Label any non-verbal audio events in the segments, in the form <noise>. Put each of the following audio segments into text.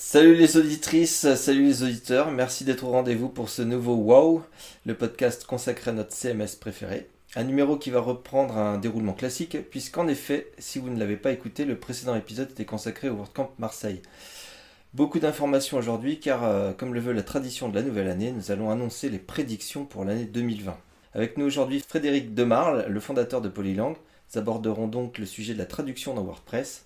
Salut les auditrices, salut les auditeurs, merci d'être au rendez-vous pour ce nouveau Wow, le podcast consacré à notre CMS préféré. Un numéro qui va reprendre un déroulement classique, puisqu'en effet, si vous ne l'avez pas écouté, le précédent épisode était consacré au WordCamp Marseille. Beaucoup d'informations aujourd'hui, car euh, comme le veut la tradition de la nouvelle année, nous allons annoncer les prédictions pour l'année 2020. Avec nous aujourd'hui Frédéric Demarle, le fondateur de Polylang. Nous aborderons donc le sujet de la traduction dans WordPress.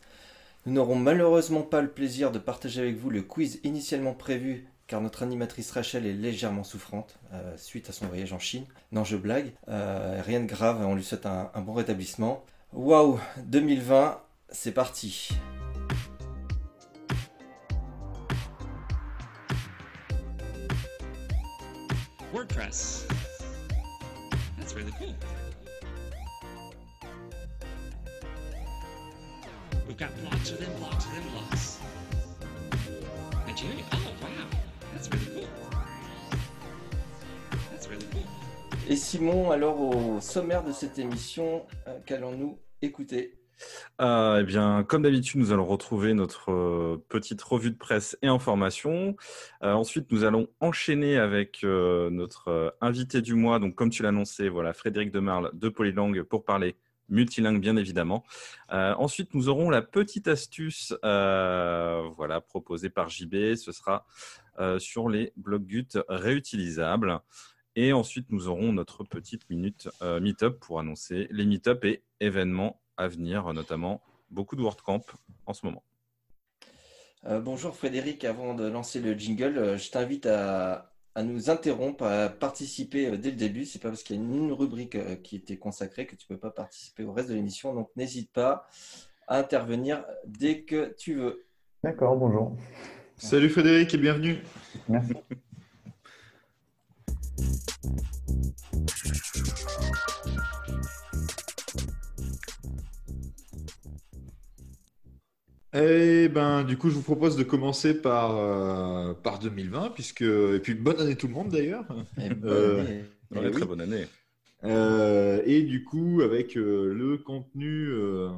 Nous n'aurons malheureusement pas le plaisir de partager avec vous le quiz initialement prévu car notre animatrice Rachel est légèrement souffrante euh, suite à son voyage en Chine. Non, je blague, euh, rien de grave, on lui souhaite un, bon rétablissement. Waouh, 2020, c'est parti. WordPress. Got blocks within blocks within blocks. Nigeria? Oh, wow. That's really cool. That's really cool. Et Simon, alors au sommaire de cette émission, euh, qu'allons-nous écouter? Euh, eh bien, comme d'habitude, nous allons retrouver notre euh, petite revue de presse et information. Euh, ensuite, nous allons enchaîner avec euh, notre invité du mois. Donc, comme tu l'annonçais, voilà, Frédéric Demarle de Polylang pour parler multilingue, bien évidemment. Euh, ensuite, nous aurons la petite astuce, euh, voilà, proposée par JB. Ce sera euh, sur les blocs Gut réutilisables. Et ensuite, nous aurons notre petite minute meet-up pour annoncer les meet-up et événements à venir, notamment beaucoup de WordCamp en ce moment. Bonjour Frédéric, avant de lancer le jingle, je t'invite à, à nous interrompre, à participer euh, dès le début. C'est pas parce qu'il y a une, rubrique euh, qui était consacrée que tu peux pas participer au reste de l'émission. Donc n'hésite pas à intervenir dès que tu veux. D'accord, bonjour. Salut Frédéric et bienvenue. Merci. Eh ben, du coup, je vous propose de commencer par, euh, par 2020, puisque et puis bonne année tout le monde d'ailleurs. Et bonne Euh, année. Ouais, Eh oui. Très bonne année. Euh, et du coup, avec euh, le contenu euh,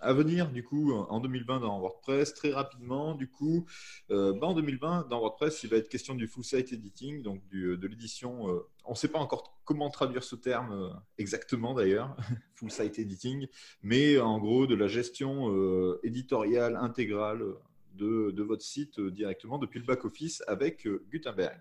à venir, du coup, en 2020 dans WordPress, très rapidement, du coup, euh, bah, en 2020 dans WordPress, il va être question du full site editing, donc du- de l'édition. Euh, on ne sait pas encore comment traduire ce terme euh, exactement d'ailleurs, <laughs> full site editing, mais en gros de la gestion euh, éditoriale intégrale de, votre site euh, directement depuis le back-office avec euh, Gutenberg.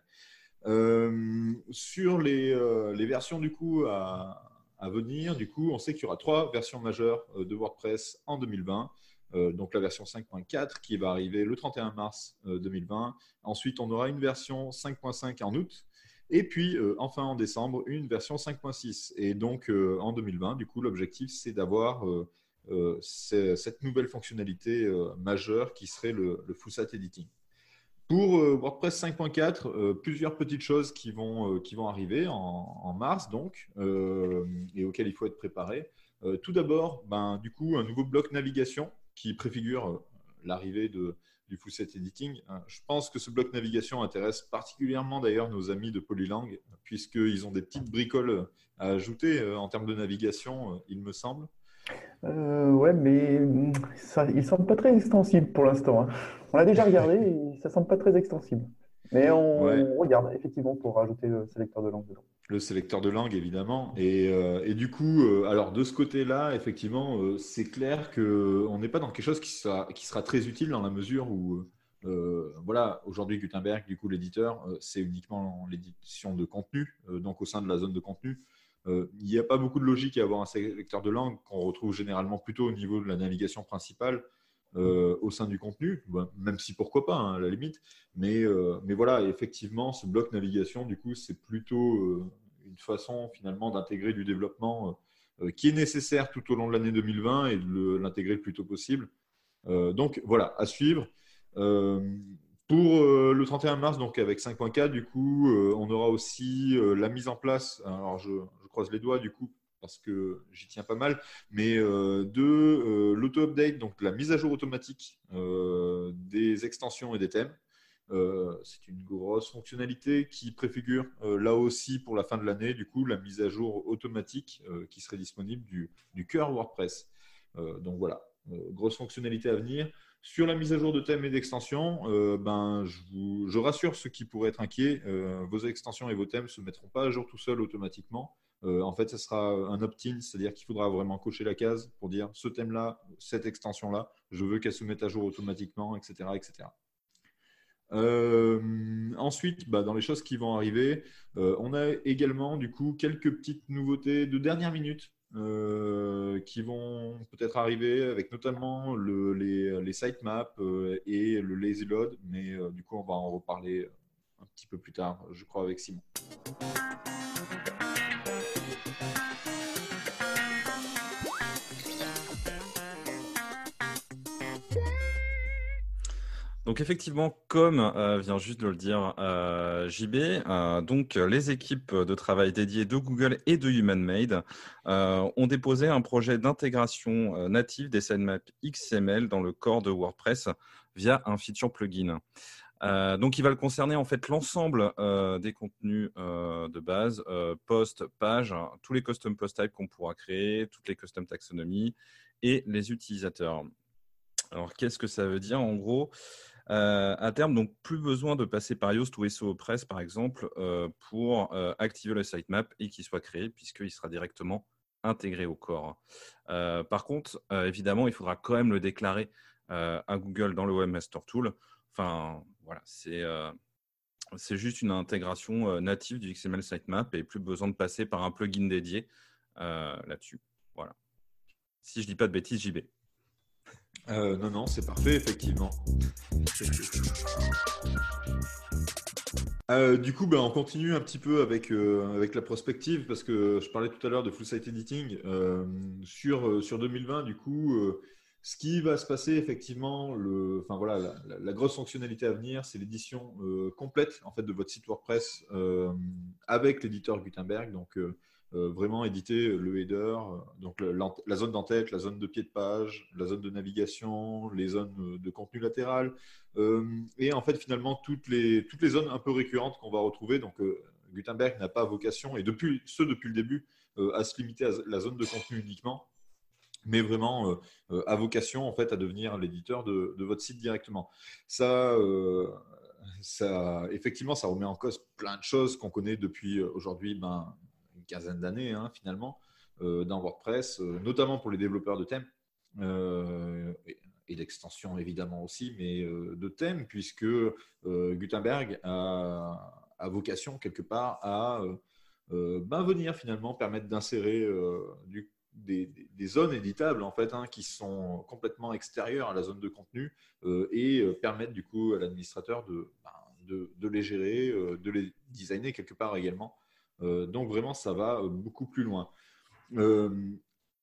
Euh, sur les, euh, versions du coup à, à venir, du coup, on sait qu'il y aura trois versions majeures euh, de WordPress en 2020. Euh, donc la version 5.4 qui va arriver le 31 mars euh, 2020. Ensuite, on aura une version 5.5 en août. Et puis, euh, enfin en décembre, une version 5.6. Et donc, euh, en 2020, du coup, l'objectif, c'est d'avoir euh, cette nouvelle fonctionnalité majeure qui serait le, le full site editing. Pour WordPress 5.4, euh, plusieurs petites choses qui vont, qui vont arriver en, mars, donc, et auxquelles il faut être préparé. Tout d'abord, ben, du coup, un nouveau bloc navigation qui préfigure l'arrivée de, du full set editing. Euh, Je pense que ce bloc navigation intéresse particulièrement d'ailleurs nos amis de Polylang, puisqu'ils ont des petites bricoles à ajouter euh, en termes de navigation, euh, il me semble. Euh, ouais, mais mm, ça, il semble pas très extensible pour l'instant. hein. On l'a déjà regardé <laughs> et ça semble pas très extensible. Mais on Ouais. regarde effectivement pour rajouter le sélecteur de langue dedans. Le sélecteur de langue, évidemment. Et, euh, du coup, euh, alors de ce côté-là, effectivement, euh, c'est clair qu'on n'est pas dans quelque chose qui sera, qui sera très utile dans la mesure où, voilà, aujourd'hui, Gutenberg, du coup, l'éditeur, c'est uniquement l'édition de contenu, donc au sein de la zone de contenu. Il n'y a pas beaucoup de logique à avoir un sélecteur de langue qu'on retrouve généralement plutôt au niveau de la navigation principale euh, au sein du contenu, Bon, même si pourquoi pas, hein, à la limite. Mais, euh, mais voilà, effectivement, ce bloc navigation, du coup, c'est plutôt euh, une façon finalement d'intégrer du développement qui est nécessaire tout au long de l'année 2020 et de l'intégrer le plus tôt possible. Donc voilà, à suivre. Pour le 31 mars, donc avec 5.4, du coup, on aura aussi la mise en place, alors je croise les doigts du coup, parce que j'y tiens pas mal, mais euh, de euh, l'auto-update, donc la mise à jour automatique euh, des extensions et des thèmes. C'est une grosse fonctionnalité qui préfigure là aussi pour la fin de l'année, du coup, la mise à jour automatique qui serait disponible du, cœur WordPress. Donc voilà, grosse fonctionnalité à venir. Sur la mise à jour de thèmes et d'extensions, ben, je, rassure ceux qui pourraient être inquiets, vos extensions et vos thèmes ne se mettront pas à jour tout seuls automatiquement. Euh, en fait, ce sera un opt-in, c'est-à-dire qu'il faudra vraiment cocher la case pour dire ce thème-là, cette extension-là, je veux qu'elle se mette à jour automatiquement, etc. etc. Euh, ensuite, bah, dans les choses qui vont arriver, euh, on a également du coup quelques petites nouveautés de dernière minute qui vont peut-être arriver, avec notamment le, les, les sitemaps et le lazy load, mais du coup on va en reparler un petit peu plus tard, je crois, avec Simon. Donc effectivement, comme euh, vient juste de le dire euh, JB, euh, donc les équipes de travail dédiées de Google et de HumanMade ont déposé un projet d'intégration native des sitemaps XML dans le corps de WordPress via un feature plugin. Donc, il va le concerner en fait l'ensemble des contenus de base, euh, post, page, hein, tous les custom post types qu'on pourra créer, toutes les custom taxonomies et les utilisateurs. Alors, qu'est-ce que ça veut dire en gros? Euh, À terme, donc plus besoin de passer par Yoast ou SEO Press par exemple euh, pour euh, activer le sitemap et qu'il soit créé puisqu'il sera directement intégré au corps. Par contre, évidemment, il faudra quand même le déclarer à Google dans le Webmaster Tool. Enfin, voilà, c'est c'est juste une intégration native du XML sitemap et plus besoin de passer par un plugin dédié là-dessus. Voilà. Si je dis pas de bêtises, JB. Euh, non, non, c'est parfait, effectivement. Euh, du coup, ben, on continue un petit peu avec, euh, avec la prospective parce que je parlais tout à l'heure de full site editing. Sur, sur 2020, du coup, ce qui va se passer effectivement, le, enfin, voilà, la, la- grosse fonctionnalité à venir, c'est l'édition complète en fait, de votre site WordPress avec l'éditeur Gutenberg. Donc, vraiment éditer le header, euh, donc la zone d'entête, la zone de pied de page, la zone de navigation, les zones euh, de contenu latéral, euh, et en fait finalement toutes les, toutes les zones un peu récurrentes qu'on va retrouver. Donc euh, Gutenberg n'a pas vocation, et depuis, ce depuis le début, euh, à se limiter à la zone de contenu uniquement, mais vraiment euh, euh, à vocation en fait à devenir l'éditeur de, de votre site directement. Ça, euh, ça, effectivement, ça remet en cause plein de choses qu'on connaît depuis euh, aujourd'hui ben, quinzaine d'années hein, finalement euh, dans WordPress, euh, notamment pour les développeurs de thèmes. euh, et, d'extensions évidemment aussi, mais de thèmes, puisque Gutenberg a, vocation quelque part à ben, venir finalement permettre d'insérer des, zones éditables en fait hein, qui sont complètement extérieures à la zone de contenu et permettre du coup à l'administrateur de, ben, de, les gérer, de les designer quelque part également. Euh, donc vraiment, ça va euh, beaucoup plus loin. Euh,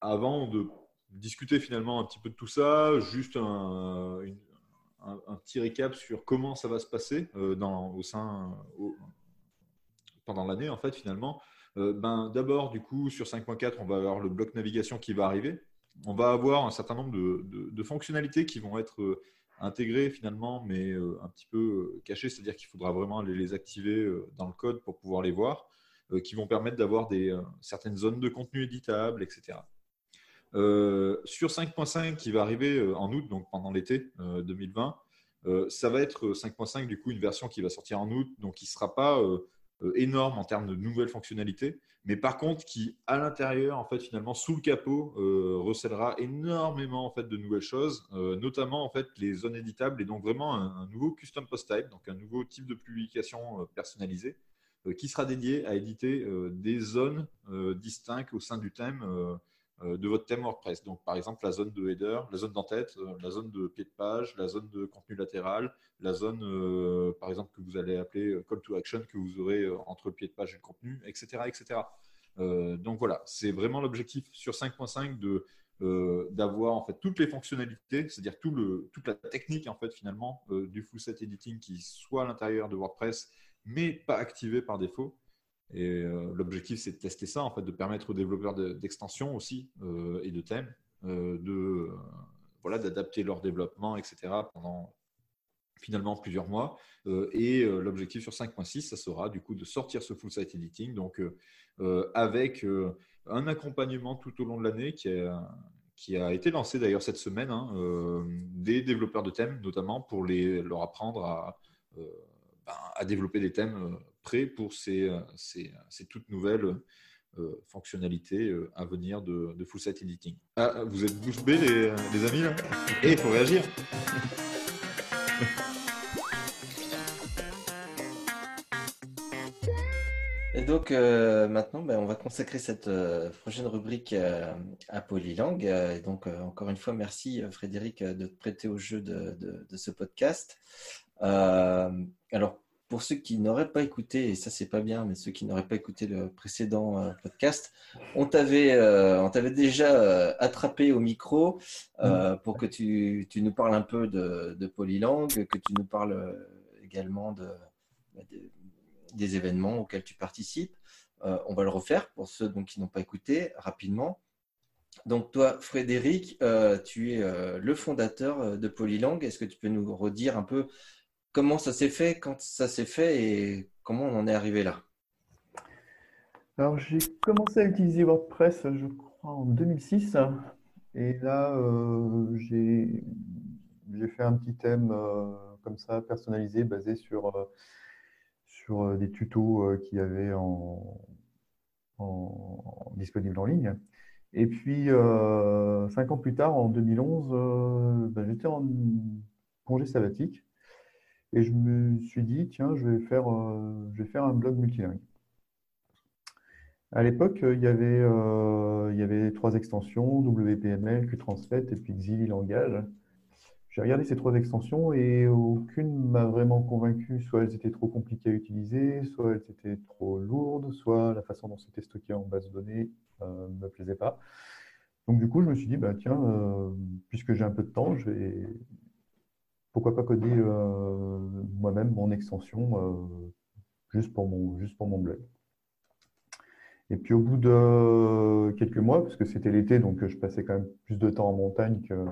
avant de discuter finalement un petit peu de tout ça, juste un, petit récap sur comment ça va se passer dans, au sein, pendant l'année en fait finalement. Ben, D'abord, du coup, sur 5.4, on va avoir le bloc navigation qui va arriver. On va avoir un certain nombre de, fonctionnalités qui vont être intégrées finalement, mais un petit peu cachées, c'est-à-dire qu'il faudra vraiment les, activer dans le code pour pouvoir les voir, qui vont permettre d'avoir euh, certaines zones de contenu éditables, etc. Euh, sur 5.5 qui va arriver euh, en août, donc pendant l'été euh, 2020, euh, ça va être 5.5 du coup une version qui va sortir en août, donc qui ne sera pas euh, euh, énorme en termes de nouvelles fonctionnalités, mais par contre qui à l'intérieur en fait finalement sous le capot euh, recèlera énormément en fait de nouvelles choses, euh, notamment en fait les zones éditables et donc vraiment un, nouveau custom post type, donc un nouveau type de publication euh, personnalisée euh, qui sera dédié à éditer euh, des zones euh, distinctes au sein du thème euh, euh, de votre thème WordPress. Donc, par exemple, la zone de header, la zone d'entête, euh, la zone de pied de page, la zone de contenu latéral, la zone, euh, par exemple, que vous allez appeler euh, call to action que vous aurez euh, entre le pied de page et le contenu, etc. etc. Euh, donc voilà, c'est vraiment l'objectif sur 5.5 de euh, d'avoir en fait toutes les fonctionnalités, c'est-à-dire tout le, toute la technique en fait finalement euh, du full set editing qui soit à l'intérieur de WordPress, mais pas activé par défaut. Et euh, l'objectif, c'est de tester ça, en fait, de permettre aux développeurs de- d'extensions aussi euh, et de thèmes euh, de voilà d'adapter leur développement, etc. pendant finalement plusieurs mois. Et l'objectif sur 5.6, ça sera du coup de sortir ce full site editing, donc avec un accompagnement tout au long de l'année qui a été lancé d'ailleurs cette semaine, hein, des développeurs de thèmes, notamment pour les, leur apprendre à, à développer des thèmes euh, prêts pour ces, ces, ces toutes nouvelles euh, fonctionnalités euh, à venir de, de Full Site Editing. Ah, vous êtes bouche bée, les, les amis là Et il faut réagir Et donc euh, maintenant, ben, on va consacrer cette euh, prochaine rubrique euh, à Polylang. Euh, et donc euh, encore une fois, merci euh, Frédéric euh, de te prêter au jeu de, de- de ce podcast. Euh, alors pour ceux qui n'auraient pas écouté, et ça c'est pas bien, mais ceux qui n'auraient pas écouté le précédent euh, podcast, on t'avait euh, on t'avait déjà attrapé au micro euh, pour que tu, tu nous parles un peu de, de Polylang, que tu nous parles également de, bah, de- des événements auxquels tu participes. Euh, on va le refaire pour ceux donc, qui n'ont pas écouté rapidement. Donc toi, Frédéric, tu es le fondateur de Polylang. Est-ce que tu peux nous redire un peu comment ça s'est fait, quand ça s'est fait et comment on en est arrivé là? Alors, j'ai commencé à utiliser WordPress, je crois, en 2006. Et là, euh, j'ai fait un petit thème euh, comme ça, personnalisé, basé sur, euh, sur des tutos qu'il y avait en, disponibles en ligne. Et puis, cinq ans plus tard, en 2011, euh, ben, j'étais en congé sabbatique et je me suis dit, tiens, je vais faire, euh, je vais faire un blog multilingue. À l'époque, euh, il y avait, euh, il y avait trois extensions, WPML, QTranslate et puis Xili Langage. J'ai regardé ces trois extensions et aucune m'a vraiment convaincu. Soit elles étaient trop compliquées à utiliser, soit elles étaient trop lourdes, soit la façon dont c'était stocké en base de données ne me plaisait pas. Donc du coup, je me suis dit, bah, tiens, puisque j'ai un peu de temps, je vais, pourquoi pas coder euh, moi-même mon extension euh, juste pour mon, juste pour mon blog. Et puis au bout de quelques mois, parce que c'était l'été, donc je passais quand même plus de temps en montagne que,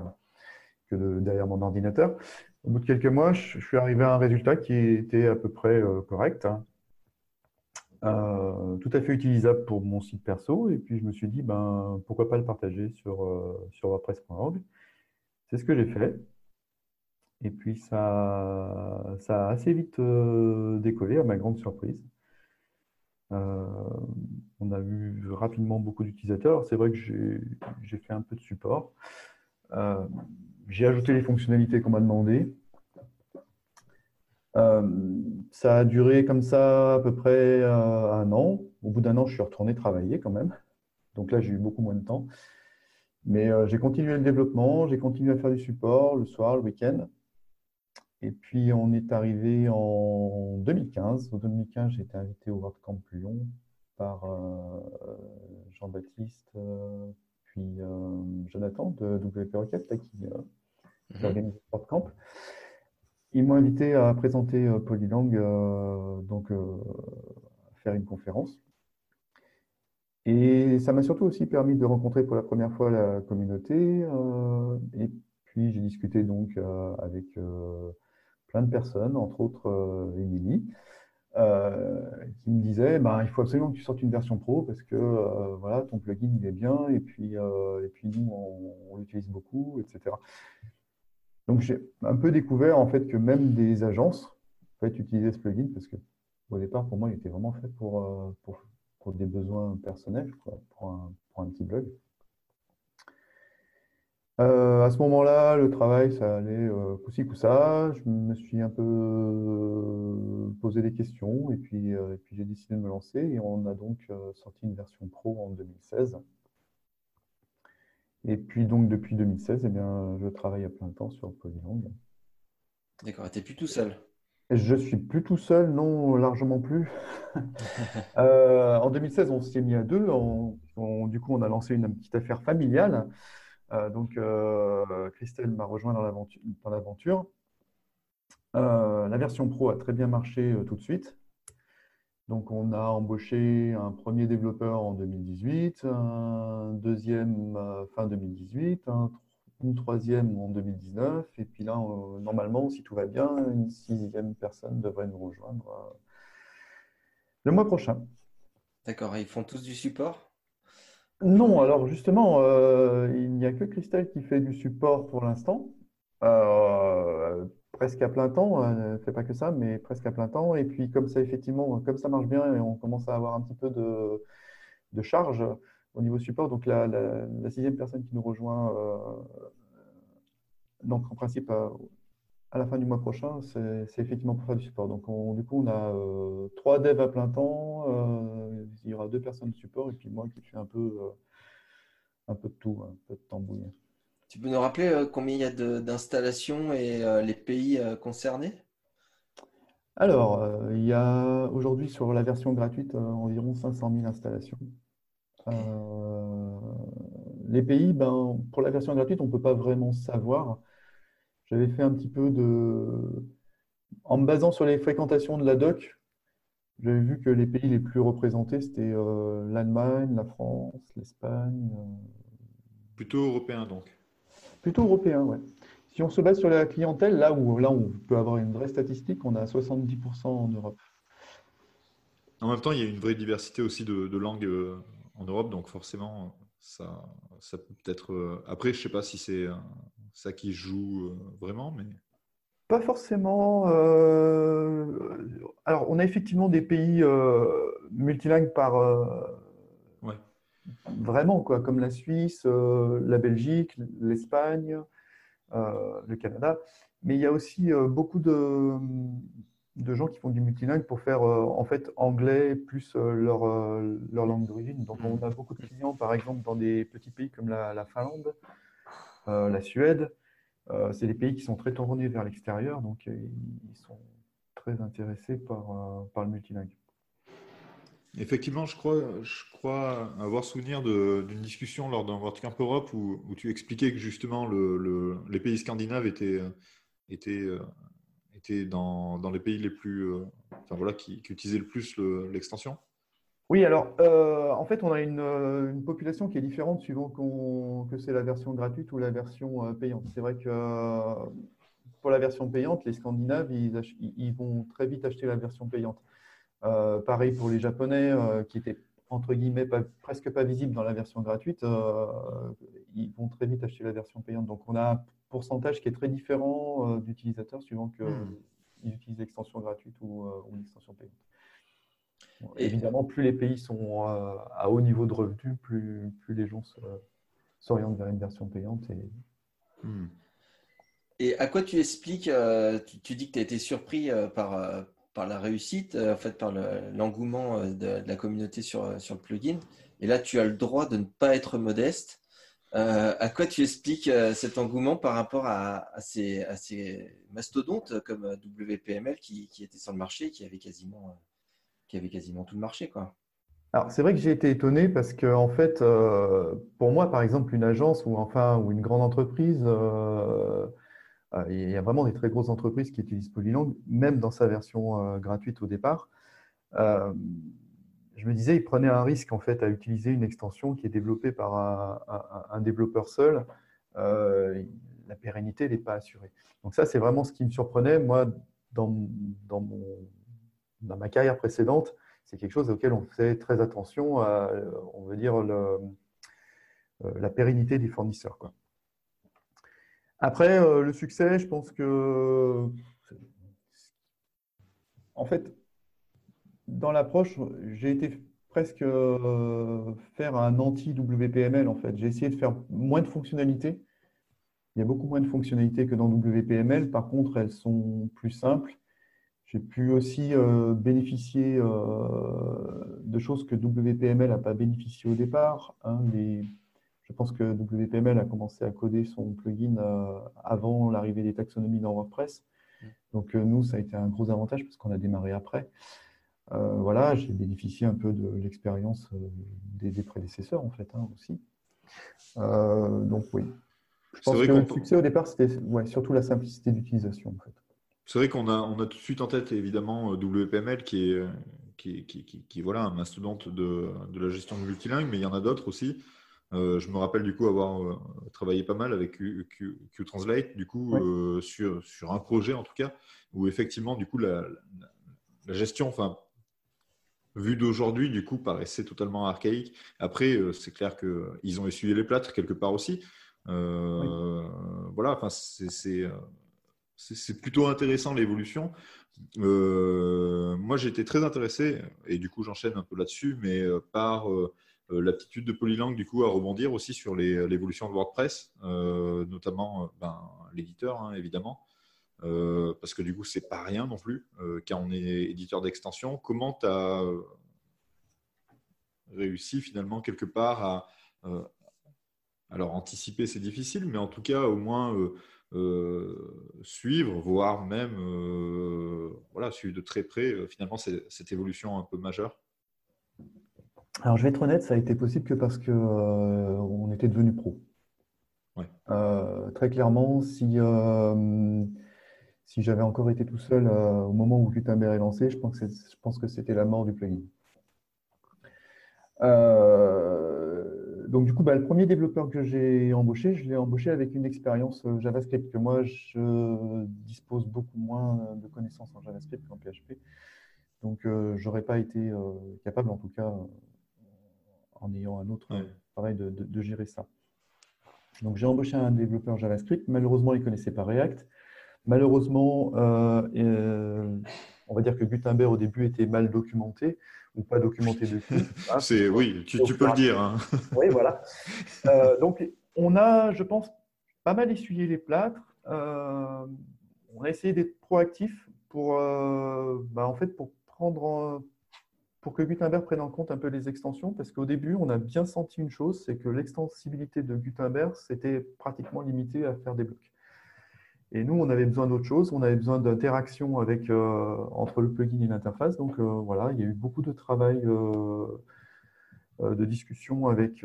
que de- derrière mon ordinateur. Au bout de quelques mois, je, suis arrivé à un résultat qui était à peu près euh, correct, hein. Euh, tout à fait utilisable pour mon site perso. Et puis je me suis dit, ben, pourquoi pas le partager sur, euh, sur WordPress.org. C'est ce que j'ai fait. Et puis ça, a assez vite euh, décollé, à ma grande surprise. Euh, on a eu rapidement beaucoup d'utilisateurs. C'est vrai que j'ai fait un peu de support. Euh, j'ai ajouté les fonctionnalités qu'on m'a demandé. Euh, ça a duré comme ça à peu près un an. Au bout d'un an, je suis retourné travailler quand même. Donc là, j'ai eu beaucoup moins de temps. Mais j'ai continué le développement, j'ai continué à faire du support le soir, le week-end. Et puis, on est arrivé en 2015. En 2015, j'ai été invité au WordCamp Lyon par euh, Jean-Baptiste, euh, puis euh, Jonathan de WP Rocket, là, qui, qui Mhm. organise le WordCamp. Ils m'ont invité à présenter Polylang, donc à faire une conférence. Et ça m'a surtout aussi permis de rencontrer pour la première fois la communauté. et puis j'ai discuté donc avec plein de personnes, entre autres euh, Émilie, euh, qui me disait ben, il faut absolument que tu sortes une version pro parce que euh, voilà, ton plugin il est bien et puis, euh, et puis nous on, l'utilise beaucoup, etc. Donc j'ai un peu découvert en fait que même des agences en fait, utilisaient ce plugin parce que au départ pour moi il était vraiment fait pour, pour, pour des besoins personnels, pour un, pour un petit blog. Euh, à ce moment-là, le travail, ça allait euh, coup-ci, coup-ça. Je me suis un peu euh, posé des questions et puis, euh, et puis j'ai décidé de me lancer et on a donc sorti une version pro en 2016. Et puis donc depuis 2016, eh bien, je travaille à plein temps sur Polylang. D'accord, tu n'es plus tout seul? Je suis plus tout seul, non, largement plus. <laughs> En 2016, on s'y est mis à deux. On- on- du coup, on a lancé une petite affaire familiale. Euh, donc, euh, Christelle m'a rejoint dans l'aventure. Euh, la version pro a très bien marché tout de suite. Donc, on a embauché un premier développeur en 2018, un deuxième fin 2018, un une troisième en 2019, et puis là, normalement, si tout va bien, une sixième personne devrait nous rejoindre le mois prochain. D'accord, ils font tous du support? Non, alors justement, euh, il n'y a que Christelle qui fait du support pour l'instant. Euh, presque à plein temps, elle ne fait pas que ça, mais presque à plein temps. Et puis comme ça, effectivement, comme ça marche bien et on commence à avoir un petit peu de, charge au niveau support, donc la, la- sixième personne qui nous rejoint, euh, donc en principe à, la fin du mois prochain, c'est effectivement pour faire du support. Donc on- du coup, on a euh, trois devs à plein temps, euh, il y aura deux personnes de support et puis moi qui fais un peu, euh, un peu de tout, un peu de tambouille. Tu peux nous rappeler combien il y a d'installations et les pays concernés? Alors, il y a aujourd'hui sur la version gratuite environ 500 000 installations. Les pays, ben, pour la version gratuite, on ne peut pas vraiment savoir. J'avais fait un petit peu de... En me basant sur les fréquentations de la doc, j'avais vu que les pays les plus représentés, c'était euh, l'Allemagne, la France, l'Espagne, euh, Plutôt européen donc. plutôt européen, ouais. Si on se base sur la clientèle, là où là on peut avoir une vraie statistique, on a 70% en Europe. En même temps, il y a une vraie diversité aussi de, de langues euh, en Europe, donc forcément, ça, ça peut peut-être. Après, je sais pas si c'est ça qui joue euh, vraiment, mais Pas forcément. euh, Alors, on a effectivement des pays euh, multilingues par ouais. vraiment quoi, comme la Suisse, la Belgique, l'Espagne, le Canada. Mais il y a aussi beaucoup de, de gens qui font du multilingue pour faire euh, en fait anglais plus euh, leur, euh, leur langue d'origine. Donc, on a beaucoup de clients, par exemple, dans des petits pays comme la, la Finlande, la Suède. Euh, c'est des pays qui sont très tournés vers l'extérieur, donc euh, ils sont très intéressés par, euh, par le multilingue. Effectivement, je crois, je crois avoir souvenir d'une discussion lors d'un WordCamp Europe où, tu expliquais que justement le, le- les pays scandinaves étaient, euh, étaient, euh, étaient dans, dans les pays les plus, euh, enfin voilà, qui, utilisaient le plus le- l'extension. Oui, alors euh, en fait, on a une, euh, une population qui est différente suivant que c'est la version gratuite ou la version euh, payante. C'est vrai que pour la version payante, les Scandinaves, ils, vont très vite acheter la version payante. Euh, pareil pour les Japonais, euh, qui étaient entre guillemets pas- presque pas visibles dans la version gratuite, ils vont très vite acheter la version payante. Donc on a un pourcentage qui est très différent d'utilisateurs suivant qu'ils Hmm. utilisent l'extension gratuite ou, ou l'extension payante. Et- Évidemment, plus les pays sont euh, à haut niveau de revenus, plus, plus les gens s'orientent vers une version payante. Et... Hmm. Et à quoi tu expliques, euh, tu, dis que tu as été surpris euh, par, par la réussite, en fait, par le- l'engouement de, de la communauté sur, sur le plugin. Et là, tu as le droit de ne pas être modeste. Euh, à quoi tu expliques cet engouement par rapport à, à ces, à ces mastodontes comme WPML qui, qui étaient sur le marché, qui avaient quasiment, quasiment tout le marché. Alors, c'est vrai que j'ai été étonné parce que, en fait, euh, pour moi, par exemple, une agence ou enfin ou une grande entreprise, euh, euh, il y a vraiment des très grosses entreprises qui utilisent Polylang, même dans sa version gratuite au départ. Je me disais, ils prenaient un risque en fait à utiliser une extension qui est développée par un, développeur seul. La pérennité n'est pas assurée. Donc ça, c'est vraiment ce qui me surprenait. Moi, dans, mon, dans ma carrière précédente, c'est quelque chose auquel on faisait très attention à, on veut dire, euh, la pérennité des fournisseurs. Après, euh, le succès, je pense que, en fait, dans l'approche, j'ai été presque euh, faire un anti-WPML, en fait. J'ai essayé de faire moins de fonctionnalités. Il y a beaucoup moins de fonctionnalités que dans WPML. Par contre, elles sont plus simples. J'ai pu aussi euh, bénéficier euh, de choses que WPML n'a pas bénéficié au départ. hein. Les- je pense que WPML a commencé à coder son plugin euh, avant l'arrivée des taxonomies dans WordPress. Donc nous, ça a été un gros avantage parce qu'on a démarré après. Voilà, j'ai bénéficié un peu de l'expérience des, des prédécesseurs en fait hein, aussi. Donc oui, je pense vrai que le succès au départ, c'était ouais, surtout la simplicité d'utilisation en fait. C'est vrai qu'on a, on a tout de suite en tête évidemment euh, WPML qui est, euh, qui, qui, qui- qui est, voilà, un mastodonte de, de la gestion de multilingue, mais il y en a d'autres aussi. Euh, je me rappelle du coup avoir euh, travaillé pas mal avec Q, Q- Qtranslate, du coup, Ouais. euh, sur, sur un projet en tout cas, où effectivement, du coup, la, la- la gestion, enfin, vu d'aujourd'hui, du coup, paraissait totalement archaïque. Après, c'est clair qu'ils ont essuyé les plâtres quelque part aussi. Voilà, enfin, c'est- c'est plutôt intéressant l'évolution. Euh, moi, été très intéressé, et du coup, j'enchaîne un peu là-dessus, mais euh, par euh, l'aptitude de Polylang, du coup, à rebondir aussi sur l'évolution de WordPress, notamment ben, l'éditeur, hein, évidemment. Parce que du coup, c'est pas rien non plus, quand on est éditeur d'extension. Comment tu as réussi finalement quelque part à, alors anticiper, c'est difficile, mais en tout cas au moins suivre, voire même euh, voilà, suivre de très près euh, finalement cette évolution un peu majeure. Alors, je vais être honnête, ça a été possible que parce que euh, on était devenu pro. Ouais. Euh, très clairement, si, euh, si j'avais encore été tout seul euh, au moment où Gutenberg est lancé, je pense que je pense que c'était la mort du plugin. Euh, donc, du coup, bah, le premier développeur que j'ai embauché, je l'ai embauché avec une expérience euh, JavaScript, que moi, je dispose beaucoup moins de connaissances en JavaScript qu'en PHP. Donc, euh, j'aurais pas été euh, capable, en tout cas, en ayant un autre Ouais. euh, travail, de, de- de gérer ça. Donc, j'ai embauché un développeur JavaScript. Malheureusement, il ne connaissait pas React. Malheureusement, euh, euh, on va dire que Gutenberg au début était mal documenté ou pas documenté du tout. Hein, C'est oui, tu, tu peux le dire. hein. <laughs> oui, voilà. Euh, donc, on a, je pense, pas mal essuyé les plâtres. Euh, on a essayé d'être proactif pour, euh, bah, en fait, pour prendre, en- pour que Gutenberg prenne en compte un peu les extensions, parce qu'au début, on a bien senti une chose, c'est que l'extensibilité de Gutenberg, c'était pratiquement limité à faire des blocs. Et nous, on avait besoin d'autre chose. On avait besoin d'interaction euh, entre le plugin et l'interface. Donc euh, voilà, il y a eu beaucoup de travail euh, de discussion avec,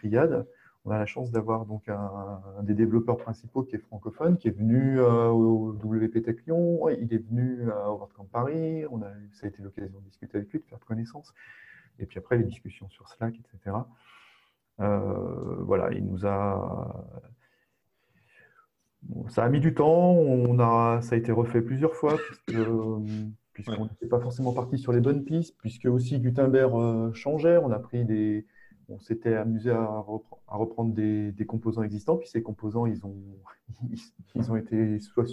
Riyad. On a la chance d'avoir donc un, des développeurs principaux qui est francophone, qui est venu au WP Tech Lyon, il est venu à WordCamp Paris, ça a été l'occasion de discuter avec lui, de faire connaissance. Et puis après, les discussions sur Slack, etc. Voilà, il nous a. Bon, ça a mis du temps, on a, ça a été refait plusieurs fois, puisque, euh, puisqu'on n'était pas forcément parti sur les bonnes pistes, puisque aussi Gutenberg euh, changeait, on a pris des, on s'était amusé à, repre- à reprendre des, des composants existants, puis ces composants, ils ont, <laughs> ils ont été soit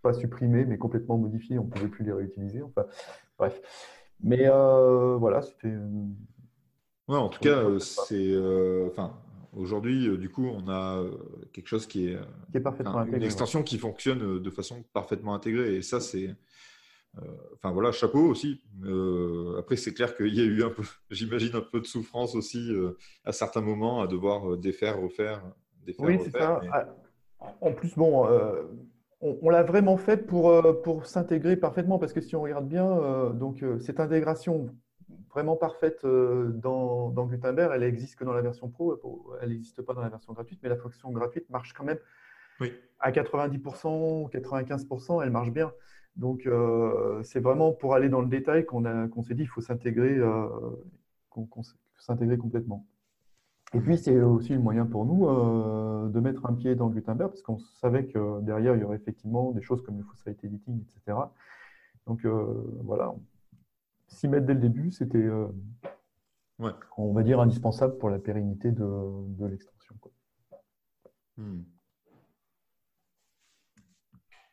pas supprimés, mais complètement modifiés, on ne pouvait plus les réutiliser. Enfin, bref. Mais euh, voilà, c'était. Ouais, en tout cas, c'est enfin aujourd'hui, euh, du coup, on a euh, quelque chose qui est qui est parfaitement Enfin, une intégré. extension qui fonctionne euh, de façon parfaitement intégrée. Et ça, c'est. euh, Enfin voilà, chapeau aussi. Euh, après, c'est clair qu'il y a eu un peu, <laughs> j'imagine, un peu de souffrance aussi euh, à certains moments à devoir défaire, refaire, défaire, Oui, c'est refaire. ça. mais- Ah, En plus, bon, on, on l'a vraiment fait pour, pour s'intégrer parfaitement, parce que si on regarde bien, donc cette intégration vraiment parfaite euh, dans, dans Gutenberg, elle existe que dans la version pro, elle n'existe pas dans la version gratuite, mais la fonction gratuite marche quand même Oui. à 90% ou 95%, elle marche bien. Donc, euh, c'est vraiment pour aller dans le détail qu'on s'est dit il faut s'intégrer euh, complètement. Et puis, c'est aussi le moyen pour nous euh, de mettre un pied dans Gutenberg, parce qu'on savait que derrière, il y aurait effectivement des choses comme le full site editing, etc. Donc, euh, voilà, s'y mettre dès le début, c'était, euh, Ouais. on va dire, indispensable pour la pérennité de, de l'extension. quoi. Hmm.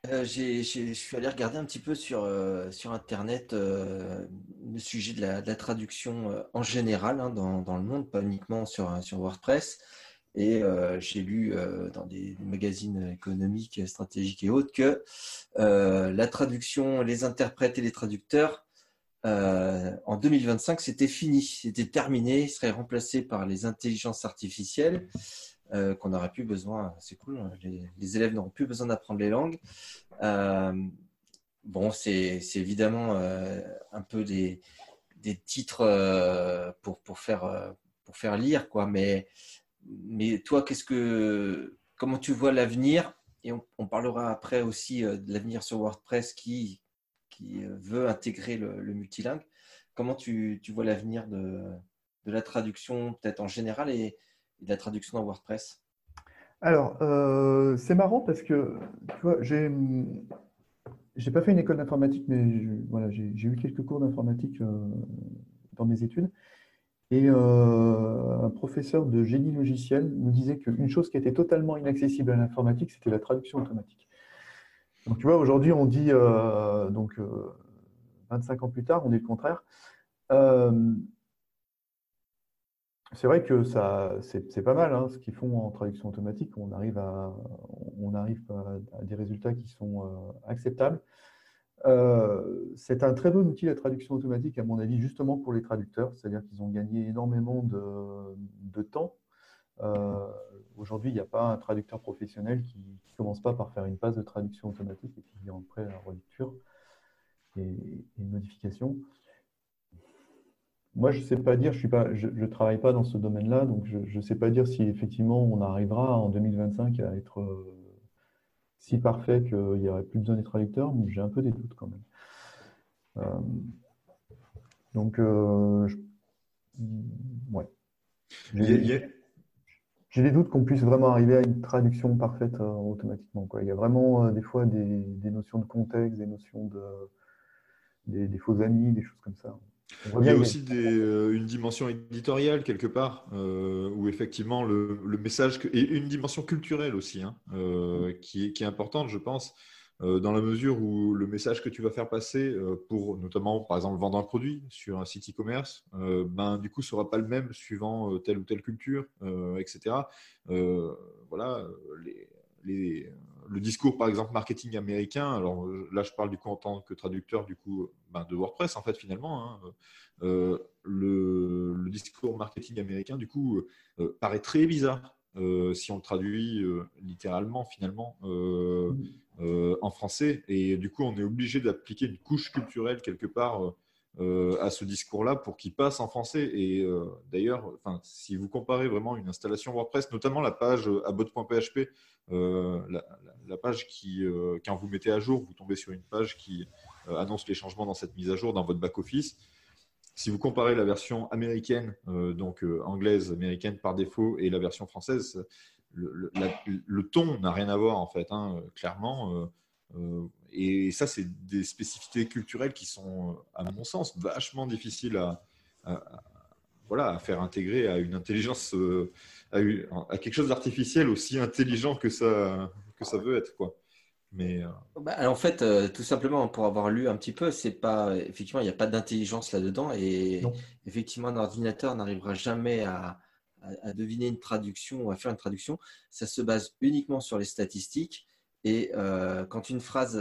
Euh, j'ai- j'ai- je suis allé regarder un petit peu sur, euh, sur Internet euh, le sujet de la, de la traduction euh, en général hein, dans, dans le monde, pas uniquement sur, sur WordPress. Et euh, j'ai lu euh, dans des magazines économiques, stratégiques et autres que euh, la traduction, les interprètes et les traducteurs, euh, en 2025, c'était fini, c'était terminé, ils seraient remplacés par les intelligences artificielles euh, qu'on n'aurait plus besoin. C'est cool, hein, les, élèves n'auront plus besoin d'apprendre les langues. Euh, bon, c'est évidemment un peu des, titres pour, faire, lire, quoi. Mais, toi, qu'est-ce que, comment tu vois l'avenir? Et on, parlera après aussi de l'avenir sur WordPress qui, qui euh, veut intégrer le, multilingue. Comment tu, vois l'avenir de, la traduction, peut-être en général, et, de la traduction dans WordPress? Alors, euh, c'est marrant parce que, tu vois, j'ai, j'ai pas fait une école d'informatique, mais voilà, j'ai eu quelques cours d'informatique euh, dans mes études. Et un professeur de génie logiciel nous disait qu'une chose qui était totalement inaccessible à l'informatique, c'était la traduction automatique. Donc, tu vois, aujourd'hui, on dit, euh, donc, 25 ans plus tard, on dit le contraire. c'est vrai que ça, c'est pas mal hein, ce qu'ils font en traduction automatique. On arrive à, des résultats qui sont acceptables. Euh, c'est un très bon outil la traduction automatique, à mon avis, justement pour les traducteurs. C'est-à-dire qu'ils ont gagné énormément de, temps. Euh, aujourd'hui, il n'y a pas un traducteur professionnel qui ne commence pas par faire une phase de traduction automatique et puis après la relecture et, une modification. Moi, je ne sais pas dire, je ne je, je travaille pas dans ce domaine-là, donc je ne sais pas dire si effectivement on arrivera en 2025 à être si parfait qu'il n'y aurait plus besoin des traducteurs, mais j'ai un peu des doutes quand même. Euh, donc, euh, ouais. J'ai des doutes qu'on puisse vraiment arriver à une traduction parfaite euh, automatiquement. Quoi. Il y a vraiment des fois des, notions de contexte, des notions de des faux amis, des choses comme ça. Il y a aussi euh, une dimension éditoriale quelque part, euh, où effectivement le, message, et une dimension culturelle aussi, hein, euh, qui, est, importante, je pense, dans la mesure où le message que tu vas faire passer pour notamment, par exemple, vendre un produit sur un site e-commerce, ben, du coup, sera pas le même suivant telle ou telle culture, etc. voilà, le discours, par exemple, marketing américain, alors euh, là, je parle du coup en tant que traducteur du coup ben, de WordPress, en fait, finalement, hein, euh, le, discours marketing américain, du coup, euh, paraît très bizarre si on le traduit littéralement, finalement, en français. Et du coup, on est obligé d'appliquer une couche culturelle quelque part. à ce discours-là pour qu'il passe en français. Et d'ailleurs, si vous comparez vraiment une installation WordPress, notamment la page abot.php, euh, la, page qui, euh, quand vous mettez à jour, vous tombez sur une page qui euh, annonce les changements dans cette mise à jour dans votre back-office. Si vous comparez la version américaine, donc anglaise, américaine par défaut, et la version française, le, ton n'a rien à voir en fait, hein, clairement. et ça, c'est des spécificités culturelles qui sont, à mon sens, vachement difficiles à, voilà, à faire intégrer à une intelligence à, quelque chose d'artificiel aussi intelligent que ça, que ça veut être. Quoi. Mais, euh, bah, en fait, euh, tout simplement, pour avoir lu un petit peu, c'est pas effectivement, il n'y a pas d'intelligence là-dedans. Et effectivement, un ordinateur n'arrivera jamais à, à, deviner une traduction ou à faire une traduction. Ça se base uniquement sur les statistiques. Et euh, quand une phrase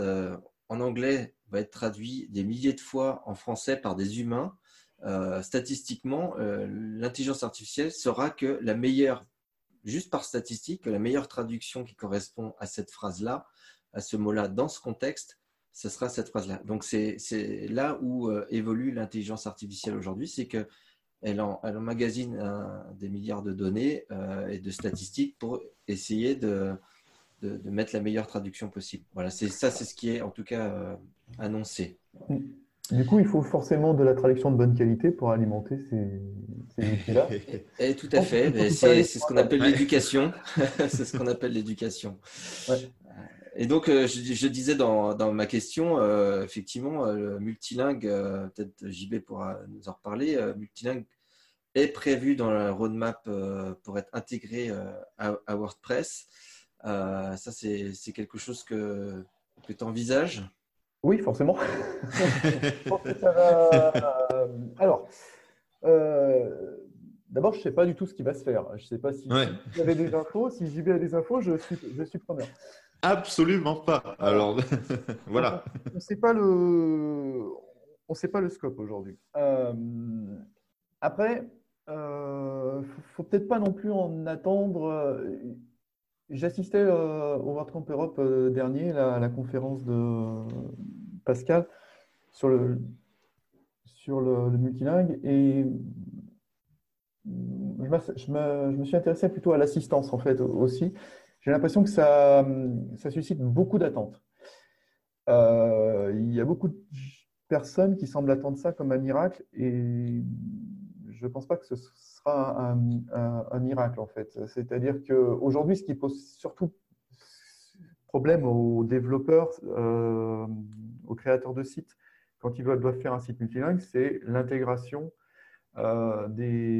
en anglais va être traduite des milliers de fois en français par des humains, euh, statistiquement, euh, l'intelligence artificielle sera que la meilleure, juste par statistique, la meilleure traduction qui correspond à cette phrase-là, à ce mot-là, dans ce contexte, ce sera cette phrase-là. Donc c'est là où euh, évolue l'intelligence artificielle aujourd'hui, c'est qu'elle elle emmagasine des milliards de données et de statistiques pour essayer de, de, mettre la meilleure traduction possible. Voilà, c'est ça, c'est ce qui est en tout cas annoncé. Mm. Du coup, il faut forcément de la traduction de bonne qualité pour alimenter ces, outils-là. <laughs> Et, tout à fait. <laughs> C'est ce qu'on appelle l'éducation. c'est ce qu'on appelle l'éducation. Et donc, euh, je, disais dans, ma question, euh, effectivement, euh, le multilingue, peut-être JB pourra nous en reparler, multilingue est prévu dans la roadmap pour être intégré à, WordPress. ça, c'est quelque chose que, que tu envisages oui, forcément. <laughs> Euh, alors, euh, d'abord, je ne sais pas du tout ce qui va se faire. Je ne sais pas si vous avez des infos. Si JB a des infos, je suis, je suis preneur. Absolument pas. Alors, <laughs> voilà. On ne sait pas le, on sait pas le scope aujourd'hui. Euh, après, ne faut peut-être pas non plus en attendre. J'assistais euh, au World Camp Europe euh, dernier, à la conférence de Pascal sur le, sur le, multilingue et je, me, suis intéressé plutôt à l'assistance en fait aussi. J'ai l'impression que ça, ça suscite beaucoup d'attentes. Euh, il y a beaucoup de personnes qui semblent attendre ça comme un miracle et je ne pense pas que ce sera un, miracle en fait. C'est-à-dire qu'aujourd'hui, ce qui pose surtout problème aux développeurs, euh, aux créateurs de sites, quand ils doivent faire un site multilingue, c'est l'intégration euh, des,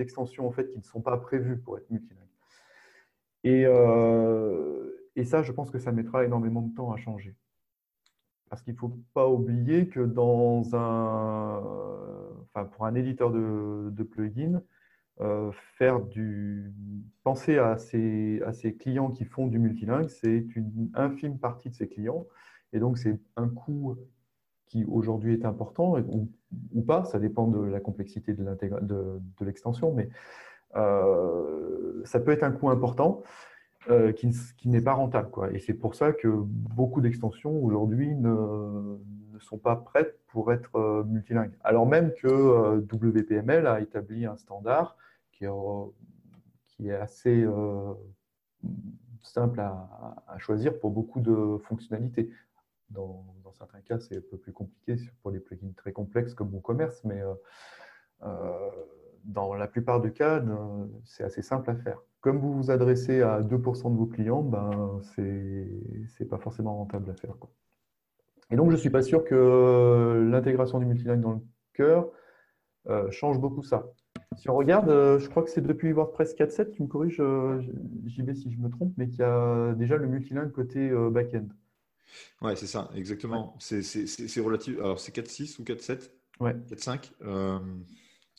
extensions en fait, qui ne sont pas prévues pour être multilingues. Euh, et ça, je pense que ça mettra énormément de temps à changer. Parce qu'il ne faut pas oublier que dans un, enfin, pour un éditeur de, de plugins, euh, faire du, penser à ses, à ses clients qui font du multilingue, c'est une infime partie de ses clients. Et donc, c'est un coût qui aujourd'hui est important ou, pas, ça dépend de la complexité de l'extension, mais euh, ça peut être un coût important euh, qui, n'est pas rentable. Quoi. Et c'est pour ça que beaucoup d'extensions aujourd'hui ne, sont pas prêtes pour être euh, multilingues. Alors même que euh, WPML a établi un standard qui est, assez simple à, choisir pour beaucoup de fonctionnalités. Dans, certains cas, c'est un peu plus compliqué pour les plugins très complexes comme WooCommerce, mais dans la plupart des cas, c'est assez simple à faire. Comme vous vous adressez à 2% de vos clients, ben, ce n'est pas forcément rentable à faire. Quoi. Et donc, je ne suis pas sûr que l'intégration du multilingue dans le cœur euh, change beaucoup ça. Si on regarde, euh, je crois que c'est depuis WordPress 4.7, tu me corriges, euh, j'y vais si je me trompe, mais qu'il y a déjà le multilingue côté euh, back-end. Ouais, c'est ça, exactement. Ouais. C'est relatif. Alors, c'est 4.6 ou 4.7 Ouais. 4.5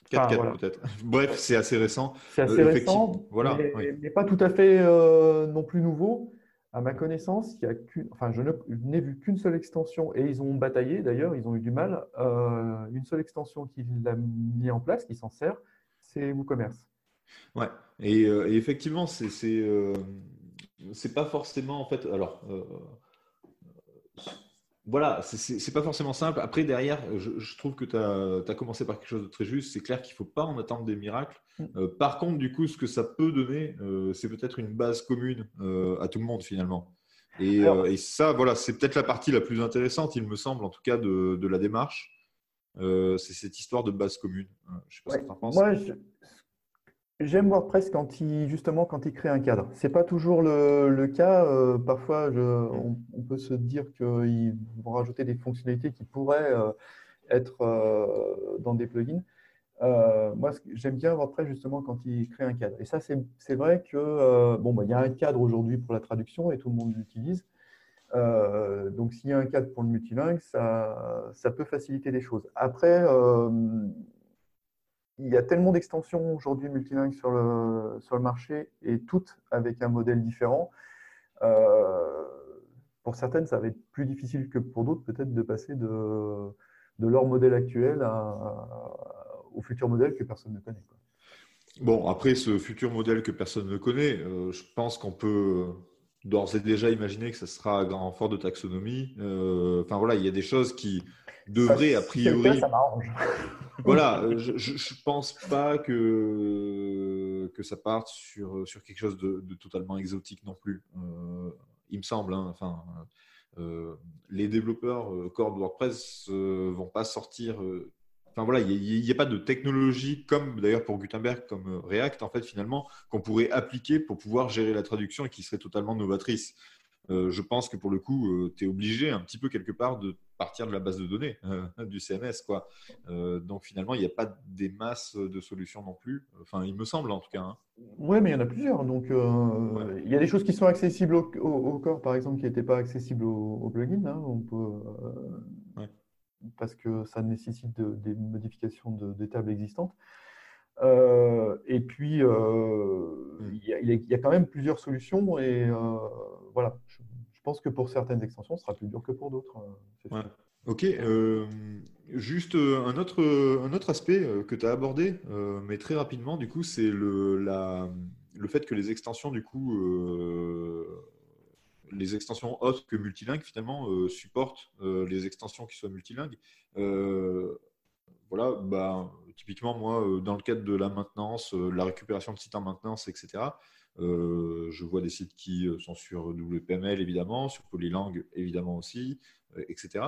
4 4 voilà. peut-être. <laughs> Bref, c'est assez récent. C'est assez euh, récent, voilà, mais, oui. mais, pas tout à fait euh, non plus nouveau. À ma connaissance, il y a enfin, je n'ai vu qu'une seule extension et ils ont bataillé d'ailleurs, ils ont eu du mal. Euh, une seule extension qui l'a mis en place, qui s'en sert, c'est WooCommerce. Ouais, et, et effectivement, c'est c'est pas forcément en fait. Alors, voilà, c'est pas forcément simple. Après, derrière, je, je trouve que tu as, as, commencé par quelque chose de très juste. C'est clair qu'il ne faut pas en attendre des miracles. Mm. Euh, par contre, du coup, ce que ça peut donner, euh, c'est peut-être une base commune euh, à tout le monde finalement. Et, Alors, et ça, voilà, c'est peut-être la partie la plus intéressante, il me semble, en tout cas, de, de la démarche. c'est cette histoire de base commune. Je sais pas ouais, ce que tu en penses. Moi, je, J'aime WordPress quand il, justement, quand il crée un cadre. Ce n'est pas toujours le, le cas. Euh, parfois, on, peut se dire qu'ils vont rajouter des fonctionnalités qui pourraient euh, être euh, dans des plugins. Moi, j'aime bien WordPress justement quand il crée un cadre. Et ça, c'est vrai que bon, bah, il y a un cadre aujourd'hui pour la traduction et tout le monde l'utilise. Donc, s'il y a un cadre pour le multilingue, ça, ça peut faciliter les choses. Après, il y a tellement d'extensions aujourd'hui multilingues sur le, sur le marché et toutes avec un modèle différent. Euh, pour certaines, ça va être plus difficile que pour d'autres, peut-être, de passer de, de, leur modèle actuel au futur modèle que personne ne connaît. Bon, après, ce futur modèle que personne ne connaît, euh, je pense qu'on peut d'ores et déjà imaginer que ça sera grand renfort de taxonomie. Euh, enfin voilà, il y a des choses qui devraient a priori. Ça, ça m'arrange. <laughs> voilà, je, je pense pas que que ça parte sur sur quelque chose de, de totalement exotique non plus. Euh, il me semble. Hein, enfin, euh, les développeurs euh, core de WordPress euh, vont pas sortir Enfin voilà, il n'y a, a, pas de technologie comme d'ailleurs pour Gutenberg, comme React, en fait, finalement, qu'on pourrait appliquer pour pouvoir gérer la traduction et qui serait totalement novatrice. Euh, je pense que pour le coup, euh, tu es obligé un petit peu quelque part de partir de la base de données euh, du CMS. Quoi. Euh, donc finalement, il n'y a pas des masses de solutions non plus. Enfin, il me semble en tout cas. Hein. Oui, mais il y en a plusieurs. Donc ouais. il y a des choses qui sont accessibles au, au, au corps, par exemple, qui n'étaient pas accessibles au, au plugin. Hein. On peut, parce que ça nécessite de, des modifications de, des tables existantes. Euh, et puis, euh, il, y a, il, y a, quand même plusieurs solutions et euh, voilà, je, je, pense que pour certaines extensions, ce sera plus dur que pour d'autres. Ouais. Ok, juste un autre, un autre aspect que tu as abordé, mais très rapidement, du coup, c'est le, la, le fait que les extensions, du coup, les extensions autres que multilingues finalement euh, supportent euh, les extensions qui soient multilingues. Euh, voilà, bah, typiquement moi, dans le cadre de la maintenance, la récupération de sites en maintenance, etc. je vois des sites qui sont sur WPML évidemment, sur Polylang évidemment aussi, etc.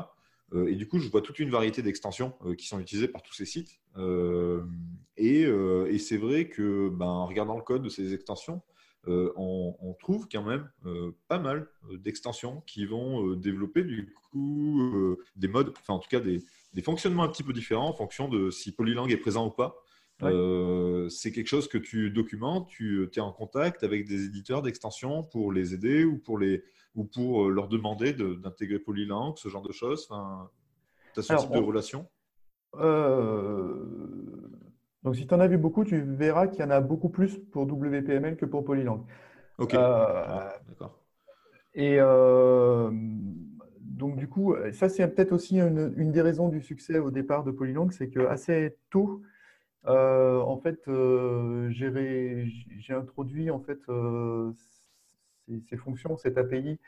et du coup, je vois toute une variété d'extensions qui sont utilisées par tous ces sites. et, et c'est vrai que, ben, en regardant le code de ces extensions, euh, on, on, trouve quand même euh, pas mal euh, d'extensions qui vont développer du coup des modes, enfin en tout cas des, des fonctionnements un petit peu différents en fonction de si Polylang est présent ou pas. Ouais. Euh, c'est quelque chose que tu documentes, tu es en contact avec des éditeurs d'extensions pour les aider ou pour, les, ou pour leur demander de- d'intégrer Polylang, ce genre de choses? Enfin, tu as ce Alors, type de on- relation? Euh, Donc, si tu en as vu beaucoup, tu verras qu'il y en a beaucoup plus pour WPML que pour Polylang. Ok. Euh, D'accord. Et euh, donc, du coup, ça, c'est peut-être aussi une, une des raisons du succès au départ de Polylang, c'est que assez tôt, euh, en fait, j'ai introduit en fait ces, ces fonctions, cette API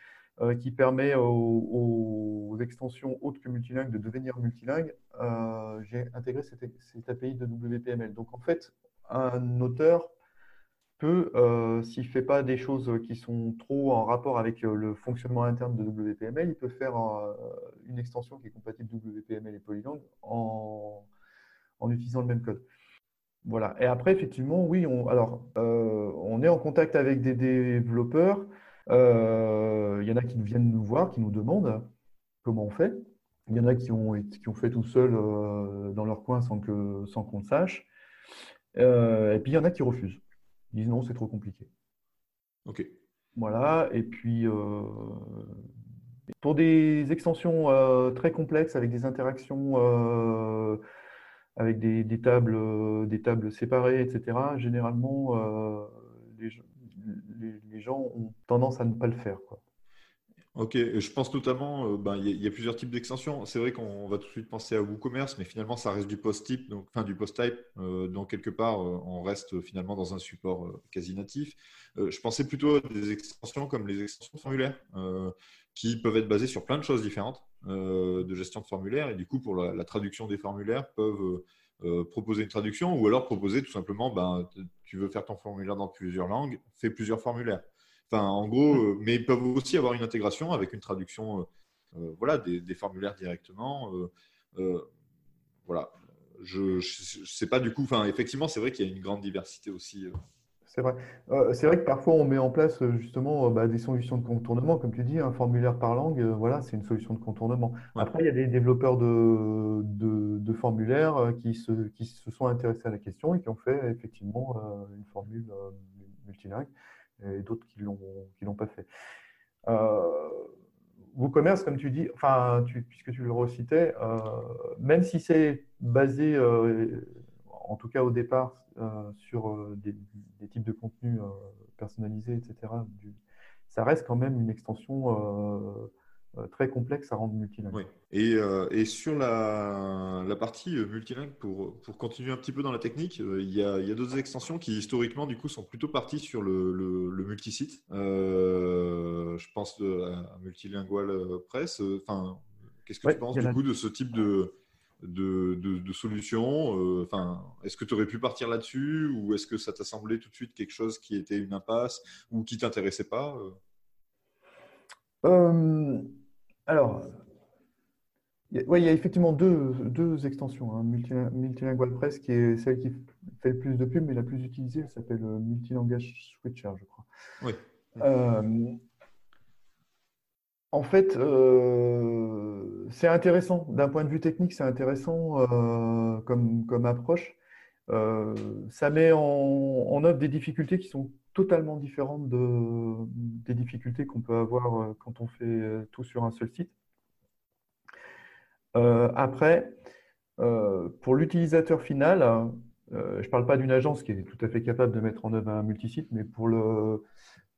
euh, qui permet aux, extensions autres que multilingues de devenir multilingues. Euh, j'ai intégré cette, API de WPML. Donc, en fait, un auteur peut, euh, s'il ne fait pas des choses qui sont trop en rapport avec le fonctionnement interne de WPML, il peut faire une extension qui est compatible WPML et Polylang en, utilisant le même code. Voilà. Et après, effectivement, oui, alors, on est en contact avec des développeurs. Euh, Il y en a qui viennent nous voir, qui nous demandent comment on fait. Il y en a qui ont, qui ont fait tout seul euh, dans leur coin sans que, sans qu'on le sache. Euh, et puis, il y en a qui refusent. Ils disent non, c'est trop compliqué. Ok. Voilà, et puis euh, pour des extensions euh, très complexes avec des interactions euh, avec des, des tables, des tables séparées, etc., généralement les, gens- les- gens ont tendance à ne pas le faire. Ok, je pense notamment, euh, ben, il y, a- il y a plusieurs types d'extensions. C'est vrai qu'on va tout de suite penser à WooCommerce, mais finalement, ça reste du post-type, donc, enfin du post-type. euh, donc, quelque part, euh, on reste finalement dans un support quasi natif. Je pensais plutôt à des extensions comme les extensions de formulaires, euh, qui peuvent être basées sur plein de choses différentes de gestion de formulaires. Et du coup, pour la traduction des formulaires, peuvent euh, proposer une traduction ou alors proposer tout simplement, ben, tu veux faire ton formulaire dans plusieurs langues, fais plusieurs formulaires. Enfin, en gros, euh, mais ils peuvent aussi avoir une intégration avec une traduction, euh, voilà, des, des formulaires directement. voilà. Je ne sais pas du coup. Enfin, effectivement, c'est vrai qu'il y a une grande diversité aussi. C'est vrai. Euh, c'est vrai que parfois on met en place euh, justement euh, bah, des solutions de contournement, comme tu dis, un formulaire par langue, voilà, c'est une solution de contournement. Ouais. Après, il y a des développeurs de, de, de formulaires qui se, qui se sont intéressés à la question et qui ont fait effectivement une formule multilingue, et d'autres qui l'ont qui l'ont pas fait. WooCommerce, comme tu dis, enfin, tu- puisque tu le recitais, même si c'est basé, en tout cas au départ, euh, sur euh, des, des types de contenus euh, personnalisés, etc., du- ça reste quand même une extension très complexe à rendre multilingue. Oui. Et, euh, et sur la, la partie multilingue, pour, pour continuer un petit peu dans la technique, euh, il y a, d'autres extensions qui historiquement du coup sont plutôt parties sur le, le, le multisite. Euh, je pense à Multilingual Press. Enfin, qu'est-ce que Ouais, tu penses du coup de ce type de, de, de, de solution Euh, Enfin, est-ce que tu aurais pu partir là-dessus ou est-ce que ça t'a semblé tout de suite quelque chose qui était une impasse ou qui t'intéressait pas Euh, Euh, alors, il y a- ouais, il y a effectivement deux, deux extensions. Hein. Multilin- Multilingual Press, qui est celle qui fait le plus de pub, mais la plus utilisée, elle s'appelle Multilangage Switcher, je crois. Oui. Euh, en fait, euh, c'est intéressant. D'un point de vue technique, c'est intéressant euh, comme, approche. Euh, ça met en, œuvre des difficultés qui sont totalement différentes de, des difficultés qu'on peut avoir quand on fait tout sur un seul site. Après, pour l'utilisateur final, je ne parle pas d'une agence qui est tout à fait capable de mettre en œuvre un multisite, mais pour, le,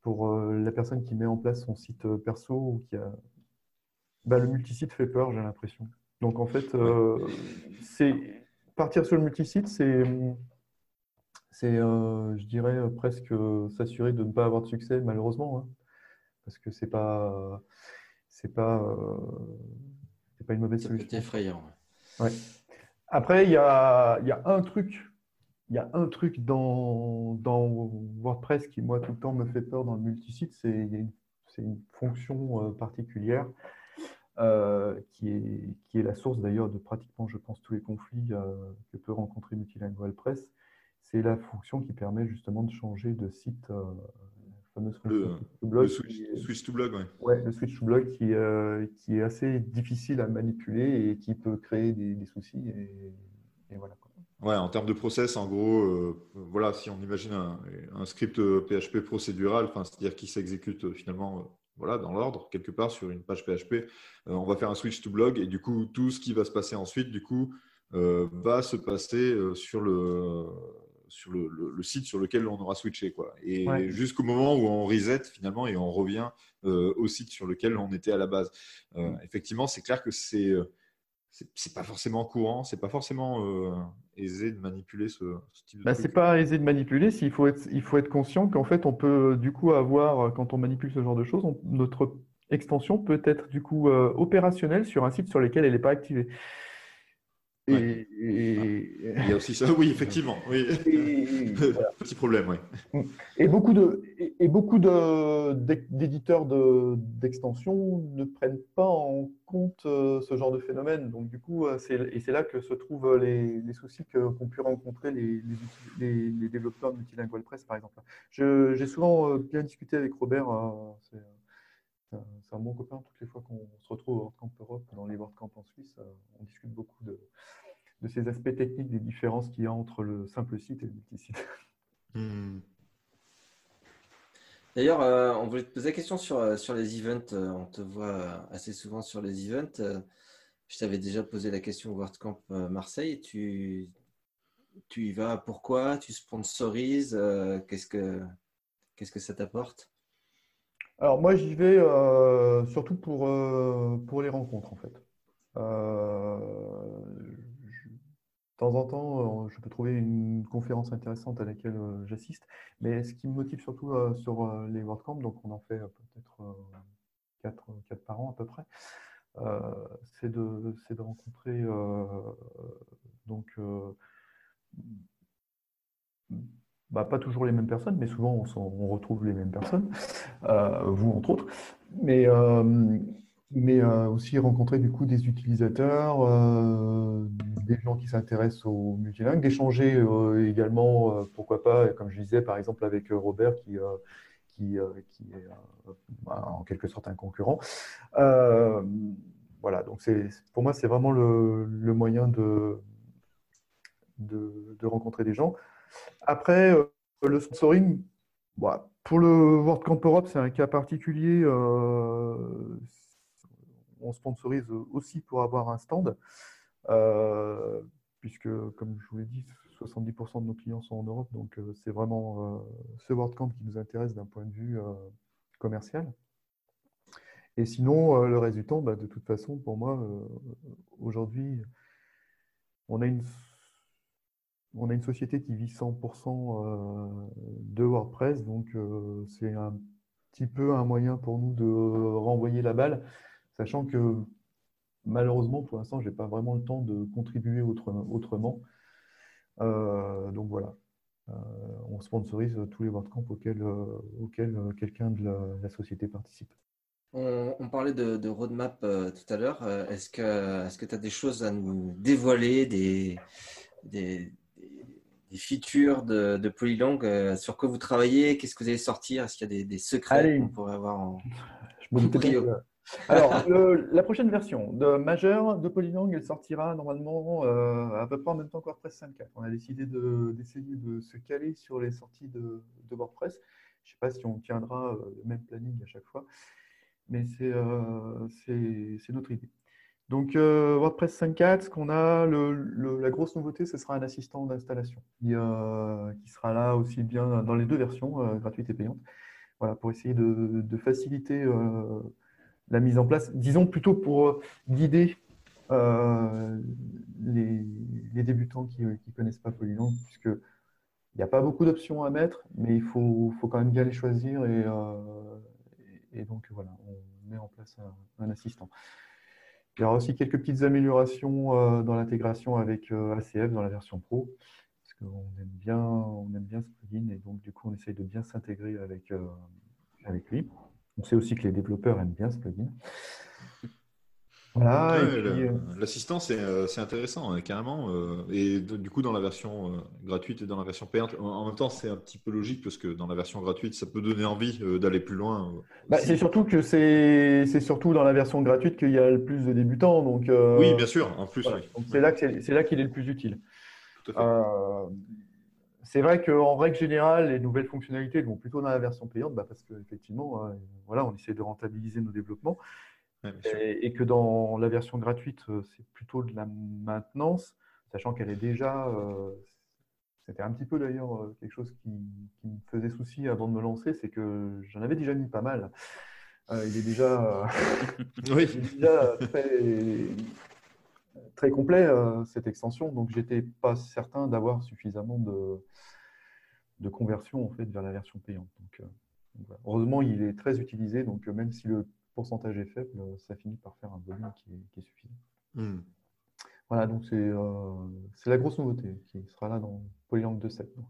pour euh, la personne qui met en place son site euh, perso ou qui a, bah, le multisite fait peur, j'ai l'impression. Donc en fait, euh, c'est partir sur le multisite, c'est c'est, euh, je dirais, presque s'assurer de ne pas avoir de succès, malheureusement, hein, parce que c'est pas, c'est pas, euh, c'est pas une mauvaise solution. effrayant. Après, il y a, il y a un truc, il y a un truc dans, dans WordPress qui, moi, tout le temps me fait peur dans le multisite, c'est une, une fonction euh, particulière euh, qui est, qui est la source d'ailleurs de pratiquement, je pense, tous les conflits euh, que peut rencontrer Multilingual Press. C'est la fonction qui permet justement de changer de site euh, fameux switch Le- to blog Le qui switch, est- switch to blog, ouais. Ouais, le switch to blog qui, qui est assez difficile à manipuler et qui peut créer des, des soucis. Et, et voilà. Ouais, en termes de process, en gros, euh, voilà, si on imagine un, un script PHP procédural, enfin, c'est-à-dire qui s'exécute euh, finalement euh, voilà, dans l'ordre, quelque part sur une page PHP, euh, on va faire un switch to blog et du coup, tout ce qui va se passer ensuite, du coup, euh, va se passer euh, sur le sur le, le- le site sur lequel on aura switché quoi. Et Ouais. jusqu'au moment où on reset finalement et on revient euh, au site sur lequel on était à la base. Euh, effectivement c'est clair que c'est euh, c'est pas forcément courant, c'est pas forcément euh, aisé de manipuler ce, ce type de Bah, c'est pas aisé de manipuler, s'il faut être, il faut être conscient qu'en fait, on peut du coup avoir, quand on manipule ce genre de choses, on- notre extension peut être du coup euh, opérationnelle sur un site sur lequel elle n'est pas activée. Et, Ouais. et- Il y a aussi ça, <laughs> oui, effectivement. Oui. et- voilà. <laughs> Petit problème, oui. Et beaucoup de, et, beaucoup d'éditeurs de, d'extensions ne prennent pas en compte euh, ce genre de phénomène. Donc, du coup, euh, c'est, et c'est là que se trouvent les, les soucis que, qu'ont pu rencontrer les, les, les- les développeurs de Multilingual Press, par exemple. Je- j'ai souvent euh, bien discuté avec Robert. euh, c'est, un, bon copain. Toutes les fois qu'on se retrouve au WordCamp Europe, dans les WordCamp en Suisse, euh, on discute beaucoup de, ces aspects techniques, des différences qu'il y a entre le simple site et le multisite. Hmm. D'ailleurs, euh, on voulait te poser la question sur, euh, les events. On te voit assez souvent sur les events. Je t'avais déjà posé la question au WordCamp Marseille. Tu, tu y vas pourquoi? Tu sponsorises? Qu'est-ce que, qu'est-ce que ça t'apporte? Alors moi j'y vais euh, surtout pour, euh, pour les rencontres en fait. Euh, je- de temps en temps, je peux trouver une conférence intéressante à laquelle j'assiste, mais ce qui me motive surtout sur les WordCamp, donc on en fait peut-être euh, quatre, quatre par an à peu près, c'est de, de rencontrer donc bah, pas toujours les mêmes personnes, mais souvent on, retrouve les mêmes personnes, euh, vous entre autres, mais, euh, mais euh, aussi rencontrer du coup des utilisateurs, des gens qui s'intéressent au multilingue, d'échanger également, pourquoi pas, comme je disais par exemple avec Robert qui, qui, qui est bah, en quelque sorte un concurrent. Voilà, donc pour moi c'est vraiment le, moyen de, de rencontrer des gens. Après, euh, le sponsoring, bah, pour le WordCamp Europe, c'est un cas particulier. euh, on sponsorise aussi pour avoir un stand, euh, puisque, comme je vous l'ai dit, 70% de nos clients sont en Europe, donc c'est vraiment ce WordCamp qui nous intéresse d'un point de vue commercial. Et sinon, le temps, bah, de toute façon, pour moi, aujourd'hui, on a une on a une société qui vit 100% euh, de WordPress, donc euh, c'est un petit peu un moyen pour nous de renvoyer la balle, sachant que malheureusement, pour l'instant, je n'ai pas vraiment le temps de contribuer autre- autrement. Euh, donc voilà, Euh, on sponsorise tous les WordCamp auxquels, quelqu'un de la, société participe. On, parlait de, roadmap tout à l'heure. Est-ce que tu as des choses à nous dévoiler, des- features de, de Polylang euh, sur quoi vous travaillez? Qu'est-ce que vous allez sortir? Est-ce qu'il y a des, des secrets qu'on pourrait avoir en... Je me que- Alors, le- la prochaine version de Majeur de Polylang, elle sortira normalement euh, à peu près en même temps que WordPress 5.4. On a décidé de- d'essayer de, se caler sur les sorties de, de WordPress. Je ne sais pas si on tiendra euh, le même planning à chaque fois, mais c'est notre idée. Donc, euh, WordPress 5.4, ce qu'on a, le- la grosse nouveauté, ce sera un assistant d'installation qui, euh, sera là aussi bien dans les deux versions, euh, gratuite et payante. Voilà, pour essayer de, faciliter la mise en place, disons plutôt pour guider les, les débutants qui ne connaissent pas Polylang, puisque il n'y a pas beaucoup d'options à mettre, mais il faut, quand même bien les choisir et, donc voilà, on met en place un assistant. Il y aura aussi quelques petites améliorations euh, dans l'intégration avec euh, ACF dans la version pro, parce qu'on aime bien, on aime bien ce plugin et donc du coup on essaye de bien s'intégrer avec, euh, avec lui. On sait aussi que les développeurs aiment bien ce plugin. Voilà, Ouais, euh, L'assistant, c'est euh, c'est intéressant, hein, carrément. euh, et du coup, dans la version euh, gratuite et dans la version payante, en, en même temps, c'est un petit peu logique parce que dans la version gratuite, ça peut donner envie euh, d'aller plus loin. euh, bah, c'est surtout que c'est surtout dans la version gratuite qu'il y a le plus de débutants. Donc, euh, Oui, bien sûr, en plus. voilà. oui. Donc, c'est là qu'il est le plus utile. Euh, c'est vrai qu'en règle générale, les nouvelles fonctionnalités vont plutôt dans la version payante, bah, parce qu'effectivement, voilà, on essaie de rentabiliser nos développements. Ouais. Et, et que dans la version gratuite, euh, c'est plutôt de la maintenance, sachant qu'elle est déjà. euh, C'était un petit peu d'ailleurs euh, quelque chose qui, qui me faisait souci avant de me lancer, c'est que j'en avais déjà mis pas mal. Euh, il est déjà, <laughs> Oui, il est déjà très, très complet euh, cette extension, donc j'étais pas certain d'avoir suffisamment de, de conversion en fait vers la version payante. Donc, euh, donc voilà. Heureusement, il est très utilisé, donc même si le pourcentage est faible, euh, ça finit par faire un volume qui est, qui est suffisant. Hmm. Voilà, donc c'est euh, c'est la grosse nouveauté qui sera là dans Polylang 2.7. Donc.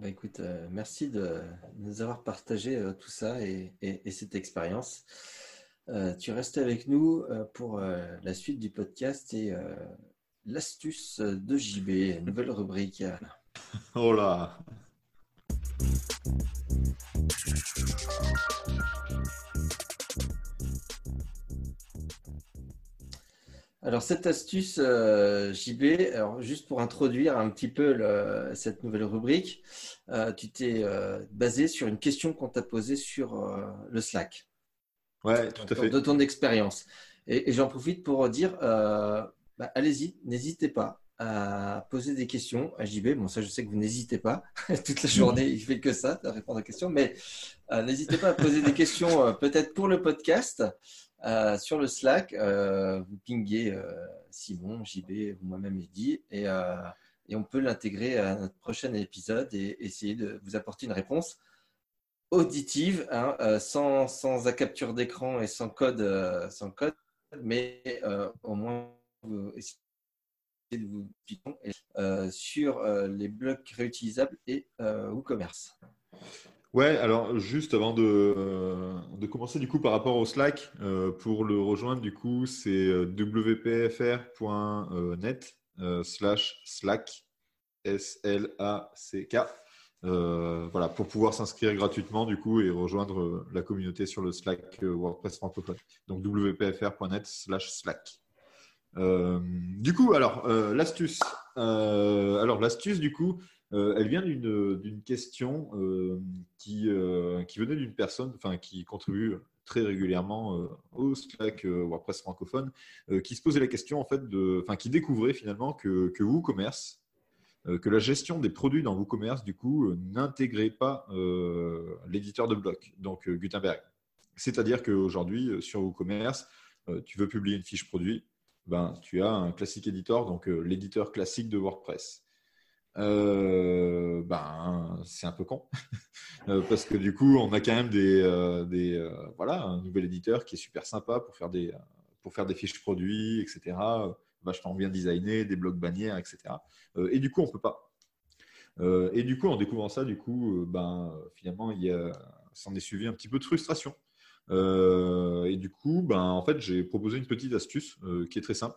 Bah, écoute, euh, merci de nous avoir partagé euh, tout ça et, et- et cette expérience. Euh, tu restes avec nous euh, pour euh, la suite du podcast et euh, l'astuce de JB, nouvelle rubrique. Oh là Alors cette astuce euh, JB, alors juste pour introduire un petit peu le- cette nouvelle rubrique, euh, tu t'es euh, basé sur une question qu'on t'a posée sur le Slack. Ouais, tout à fait. de ton expérience. Et, et j'en profite pour dire, bah, allez-y, n'hésitez pas à poser des questions à JB. Bon, ça, je sais que vous n'hésitez pas. <laughs> Toute la journée, il fait que ça, à répondre aux questions. Mais n'hésitez pas à poser des questions, peut-être pour le podcast, euh, sur le Slack. Euh, vous pinguez euh, Simon, JB, moi-même, Eddy, et, on peut l'intégrer à notre prochain épisode et essayer de vous apporter une réponse auditive, hein, sans, sans capture d'écran et sans code, sans code mais au moins essayez de vous euh, sur les blocs réutilisables et WooCommerce. Ouais, alors juste avant de, euh, de commencer du coup par rapport au Slack, euh, pour le rejoindre du coup c'est euh, wpfr.net slash Slack S-L-A-C-K. Voilà, pour pouvoir s'inscrire gratuitement du coup et rejoindre la communauté sur le Slack WordPress francophone. Donc wpfr.net slash Slack. Du coup, alors l'astuce. Alors l'astuce du coup, euh, elle vient d'une question euh, qui, euh, qui venait d'une personne, qui contribue très régulièrement au Slack WordPress francophone, qui se posait la question en fait de, enfin qui découvrait finalement que, WooCommerce, que la gestion des produits dans WooCommerce du coup n'intégrait pas l'éditeur de bloc, donc Gutenberg. C'est-à-dire qu'aujourd'hui sur WooCommerce, tu veux publier une fiche produit, ben, tu as un classique éditeur, donc l'éditeur classique de WordPress. Euh, ben, c'est un peu con <laughs> Euh, parce que du coup, on a quand même des, euh, voilà, un nouvel éditeur qui est super sympa pour faire des, pour faire des fiches produits, etc. Vachement bien designé, des blocs bannières, etc. Et du coup, on peut pas. Et du coup, en découvrant ça, du coup, ben, finalement, il y s'en est suivi un petit peu de frustration. Et du coup, ben, en fait, j'ai proposé une petite astuce qui est très simple.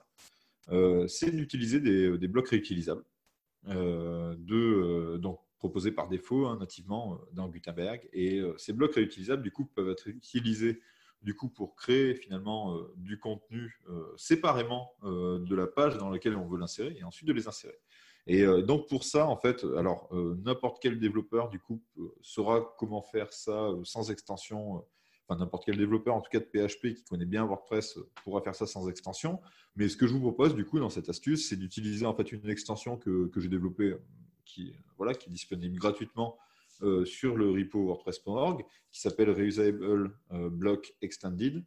C'est d'utiliser des, blocs réutilisables, de, euh, donc proposés par défaut hein, nativement euh, dans Gutenberg. Et euh, ces blocs réutilisables, du coup, peuvent être utilisés du coup pour créer finalement euh, du contenu euh, séparément euh, de la page dans laquelle on veut l'insérer et ensuite de les insérer. Et euh, donc pour ça, en fait, alors euh, n'importe quel développeur du coup euh, saura comment faire ça euh, sans extension. Enfin, n'importe quel développeur, en tout cas de PHP, qui connaît bien WordPress, euh, pourra faire ça sans extension. Mais ce que je vous propose, du coup, dans cette astuce, c'est d'utiliser en fait une extension que, que j'ai développée, euh, qui, euh, voilà, qui est disponible gratuitement euh, sur le repo WordPress.org, qui s'appelle Reusable euh, Block Extended.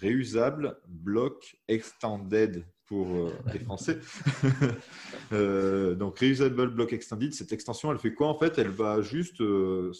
Réusable Block Extended pour euh, <laughs> les Français. <laughs> Euh, donc, Reusable Block Extended, cette extension, elle fait quoi en fait? Elle va juste euh,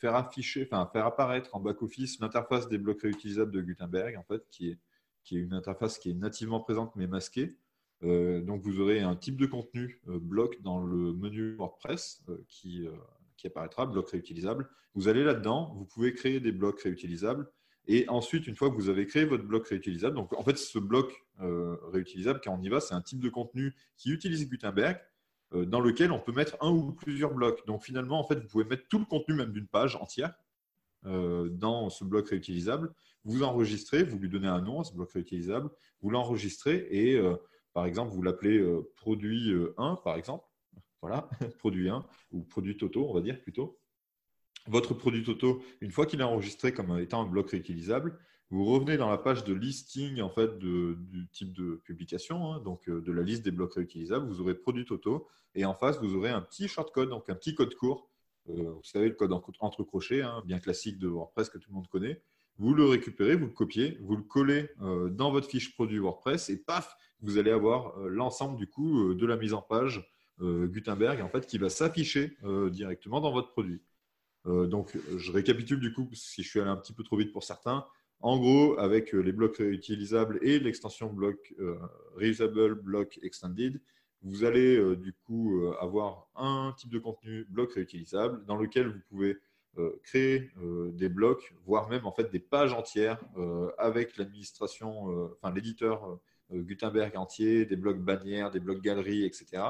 faire afficher, enfin faire apparaître en back-office l'interface des blocs réutilisables de Gutenberg, en fait, qui est, qui est une interface qui est nativement présente mais masquée. Euh, donc, vous aurez un type de contenu euh, bloc dans le menu WordPress euh, qui, qui apparaîtra, bloc réutilisable. Vous allez là-dedans, vous pouvez créer des blocs réutilisables Et ensuite, une fois que vous avez créé votre bloc réutilisable, donc en fait, ce bloc réutilisable, quand on y va, c'est un type de contenu qui utilise Gutenberg, dans lequel on peut mettre un ou plusieurs blocs. Donc finalement, en fait, vous pouvez mettre tout le contenu même d'une page entière euh, dans ce bloc réutilisable. Vous enregistrez, vous lui donnez un nom à ce bloc réutilisable, vous l'enregistrez et euh, par exemple, vous l'appelez euh, produit euh, 1, par exemple. Voilà, <laughs> produit 1 ou produit Toto, on va dire plutôt. Votre produit Toto, une fois qu'il est enregistré comme étant un bloc réutilisable, vous revenez dans la page de listing en fait, du type de publication, hein, donc euh, de la liste des blocs réutilisables. Vous aurez produit Toto et en face, vous aurez un petit shortcode, donc un petit code court. Euh, vous savez, le code en- entre crochets, hein, bien classique de WordPress que tout le monde connaît. Vous le récupérez, vous le copiez, vous le collez euh, dans votre fiche produit WordPress et paf, vous allez avoir l'ensemble du coup de la mise en page Gutenberg en fait qui va s'afficher directement dans votre produit. Donc, je récapitule du coup si je suis allé un petit peu trop vite pour certains. En gros, avec euh, les blocs réutilisables et l'extension bloc euh, reusable block extended, vous allez euh, du coup avoir un type de contenu bloc réutilisable dans lequel vous pouvez créer des blocs, voire même en fait des pages entières avec l'administration, enfin l'éditeur Gutenberg entier, des blocs bannières, des blocs galeries, etc.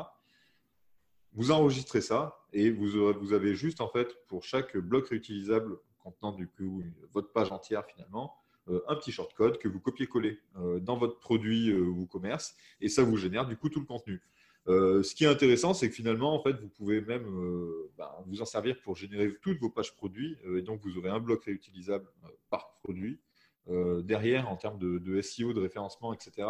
Vous enregistrez ça et vous, vous avez juste en fait pour chaque bloc réutilisable contenant du coup votre page entière finalement un petit shortcode que vous copiez-collez euh, dans votre produit euh, ou commerce et ça vous génère du coup tout le contenu. Euh, ce qui est intéressant, c'est que finalement, vous pouvez même euh, ben, vous en servir pour générer toutes vos pages produits euh, et donc vous aurez un bloc réutilisable euh, par produit. Euh, derrière, en termes de SEO, de référencement, etc.,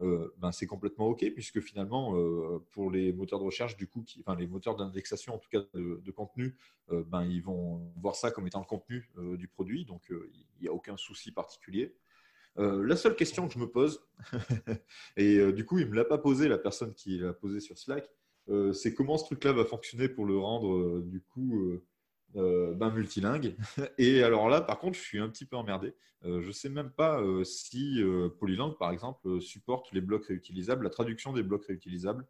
euh, ben, c'est complètement OK, puisque finalement, euh, pour les moteurs de recherche, du coup, enfin les moteurs d'indexation, en tout cas de, contenu, euh, ben, ils vont voir ça comme étant le contenu du produit, donc il n'y a aucun souci particulier. La seule question que je me pose, <laughs> et du coup, il ne me l'a pas posé, la personne qui l'a posé sur Slack, c'est comment ce truc-là va fonctionner pour le rendre, du coup, euh, ben, multilingue. <laughs> Et alors là, par contre, je suis un petit peu emmerdé. Euh, je ne sais même pas euh, si Polylang, par exemple, supporte les blocs réutilisables, la traduction des blocs réutilisables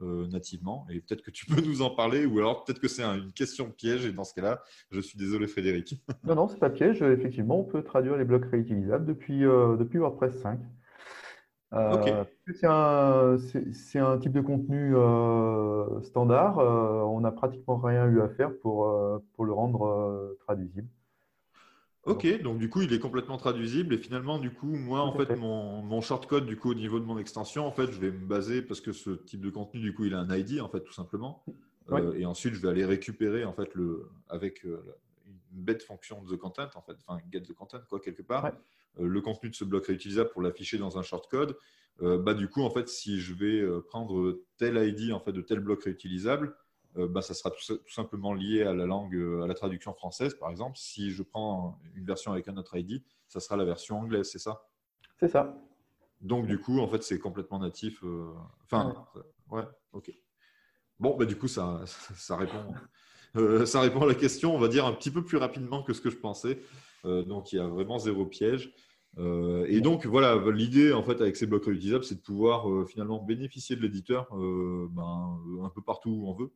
nativement. Et peut-être que tu peux nous en parler, ou alors peut-être que c'est un- une question piège, et dans ce cas-là, je suis désolé, Frédéric. Non, non, c'est pas piège. Effectivement, on peut traduire les blocs réutilisables depuis, depuis WordPress 5. Euh, C'est un, type de contenu euh, standard. euh, on n'a pratiquement rien eu à faire pour, pour le rendre traduisible. Ok, donc du coup, il est complètement traduisible et finalement, du coup, moi, en fait, fait. mon, mon shortcode, du coup, au niveau de mon extension, en fait, je vais me baser parce que ce type de contenu, du coup, il a un ID, en fait, tout simplement. Oui. Et ensuite, je vais aller récupérer, en fait, le, avec une bête fonction de the content, en fait, enfin, get the content, quoi, quelque part, Ouais. Euh, le contenu de ce bloc réutilisable pour l'afficher dans un shortcode. Euh, bah, du coup, en fait, si je vais euh, prendre tel ID, en fait, de tel bloc réutilisable, bah, ça sera tout, tout simplement lié à la langue, à la traduction française, par exemple. Si je prends une version avec un autre ID, ça sera la version anglaise, c'est ça? C'est ça. Donc, du coup, en fait, c'est complètement natif. Enfin, ouais. ok. Bon, bah, du coup, ça, ça, répond, euh, ça répond à la question, on va dire, un petit peu plus rapidement que ce que je pensais. Euh, donc, il y a vraiment zéro piège. Euh, et donc, voilà, l'idée, en fait, avec ces blocs réutilisables, c'est de pouvoir euh, finalement bénéficier de l'éditeur ben, un peu partout où on veut.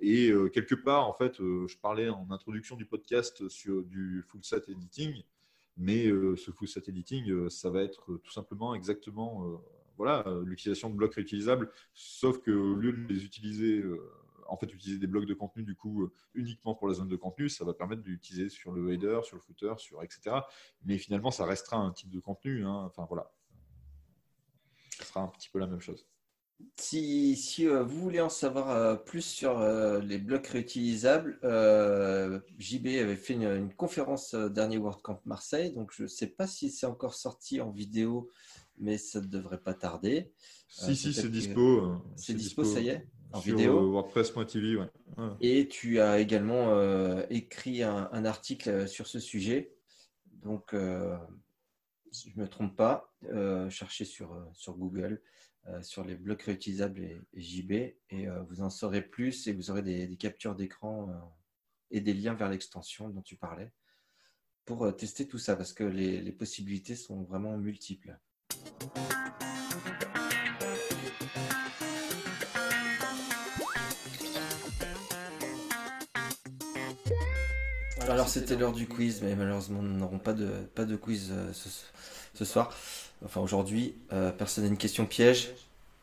Et quelque part, en fait, je parlais en introduction du podcast sur du full set editing, mais ce full set editing, ça va être tout simplement exactement voilà, l'utilisation de blocs réutilisables, sauf que au lieu de les utiliser, en fait, utiliser des blocs de contenu du coup euh, uniquement pour la zone de contenu, ça va permettre d'utiliser sur le header, sur le footer, sur etc. Mais finalement, ça restera un type de contenu. hein. Enfin voilà, ça sera un petit peu la même chose. Si, si euh, vous voulez en savoir euh, plus sur euh, les blocs réutilisables, JB avait fait une, une conférence dernier WordCamp Marseille, donc je ne sais pas si c'est encore sorti en vidéo, mais ça ne devrait pas tarder. Si, si, peut-être c'est dispo. C'est dispo, ça y est, en sur vidéo. WordPress.tv, ouais. Ouais. Et tu as également euh, écrit un, un article euh, sur ce sujet. Donc, euh, si je ne me trompe pas, euh, cherchez sur, sur Google sur les blocs réutilisables et, et JB et vous en saurez plus et vous aurez des, des captures d'écran et des liens vers l'extension dont tu parlais pour tester tout ça parce que les, les possibilités sont vraiment multiples. Alors c'était l'heure du quiz, mais malheureusement nous n'aurons pas de, pas de quiz euh, ce, ce soir. Enfin aujourd'hui, euh, personne n'a une question piège.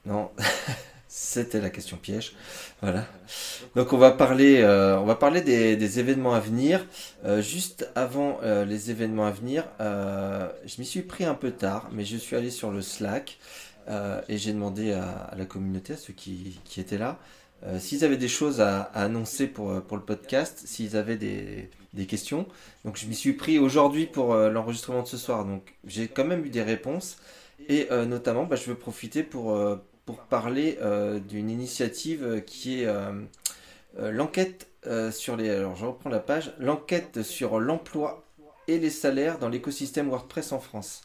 Non, <laughs> c'était la question piège. Voilà. Donc on va parler, euh, on va parler des, des événements à venir. Juste avant les événements à venir, je m'y suis pris un peu tard, mais je suis allé sur le Slack et j'ai demandé à, à la communauté, à ceux qui, qui étaient là, euh, s'ils avaient des choses à, annoncer pour, euh, pour le podcast, s'ils avaient des, des questions. Donc je m'y suis pris aujourd'hui pour euh, l'enregistrement de ce soir. Donc j'ai quand même eu des réponses. Et notamment, bah, je veux profiter pour, pour parler d'une initiative qui est l'enquête sur les... Alors je reprends la page. L'enquête sur l'emploi et les salaires dans l'écosystème WordPress en France.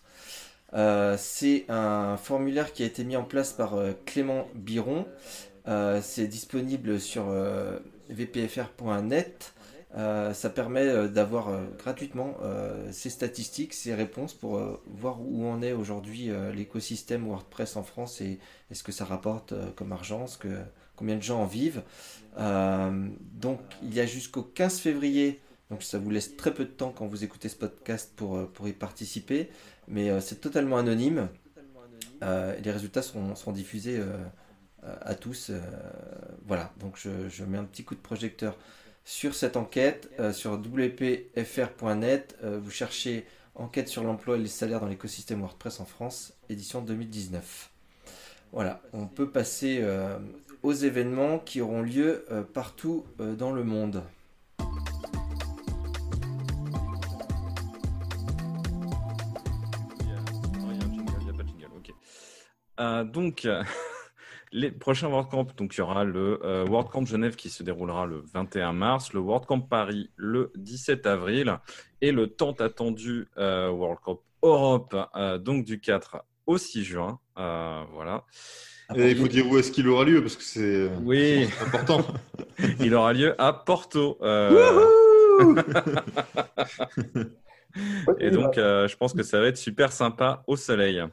C'est un formulaire qui a été mis en place par Clément Biron. Euh, c'est disponible sur euh, vpfr.net. Euh, ça permet d'avoir gratuitement ces statistiques, ces réponses pour voir où en est aujourd'hui l'écosystème WordPress en France et, et ce que ça rapporte comme argent, ce que, combien de gens en vivent. Donc il y a jusqu'au 15 février, donc ça vous laisse très peu de temps quand vous écoutez ce podcast pour, pour y participer, mais c'est totalement anonyme. Les résultats seront, diffusés à tous. euh, voilà, donc je, mets un petit coup de projecteur sur cette enquête euh, sur wpfr.net. euh, vous cherchez enquête sur l'emploi et les salaires dans l'écosystème WordPress en France, édition 2019. Voilà, on peut passer euh, aux événements qui auront lieu euh, partout euh, dans le monde. Euh, donc, euh, <laughs> les prochains WordCamp, donc il y aura le euh, WordCamp Genève qui se déroulera le 21 mars, le WordCamp Paris le 17 avril et le tant attendu euh, WordCamp Europe, euh, donc du 4 au 6 juin. Euh, voilà. Et il faut dire où est-ce qu'il aura lieu parce que c'est Oui. important. <laughs> Il aura lieu à Porto. euh, <laughs> et donc, je pense que ça va être super sympa au soleil.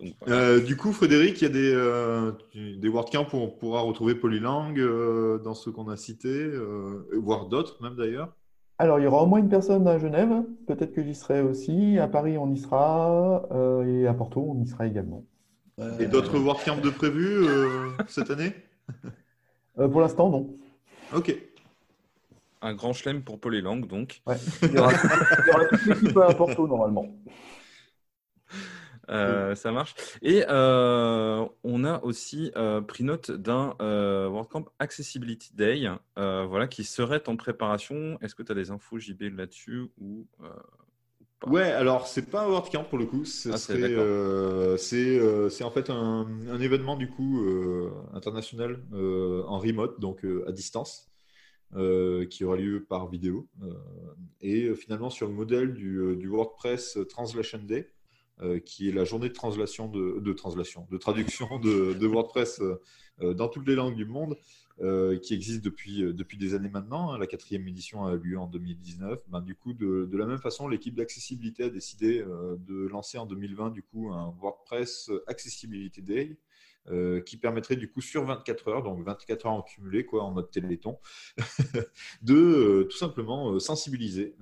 Euh, donc, voilà. Euh, du coup, Frédéric, il y a des, euh, des WordCamp où on pourra retrouver Polylang euh, dans ceux qu'on a cités, euh, voire d'autres même d'ailleurs. Alors, il y aura au moins une personne à Genève. Peut-être que j'y serai aussi. À Paris, on y sera. euh, et à Porto, on y sera également. Et d'autres WordCamp de prévus euh, <laughs> cette année? Euh, pour l'instant, non. Ok. Un grand chelem pour Polylang, donc. Ouais. Il y aura, il y aura toute l'équipe à Porto, normalement. Euh, ça marche. Et euh, on a aussi euh, pris note d'un WordCamp Accessibility Day voilà, qui serait en préparation. Est-ce que tu as des infos, JB, là-dessus ou, pas? Ouais, alors c'est pas un WordCamp pour le coup, Ah, c'est d'accord. euh, euh, en fait un, un événement du coup euh, international en remote, donc à distance, qui aura lieu par vidéo. et finalement sur le modèle du, du WordPress Translation Day, euh, qui est la journée de translation de, translation, de traduction de, de WordPress euh, euh, dans toutes les langues du monde, euh, qui existe depuis, euh, depuis des années maintenant. hein. La quatrième édition a eu lieu en 2019. Ben, du coup, de, la même façon, l'équipe d'accessibilité a décidé euh, de lancer en 2020 du coup un WordPress Accessibility Day. qui permettrait du coup sur 24 heures, donc 24 heures en cumulé, quoi, en mode téléthon, <laughs> de tout simplement sensibiliser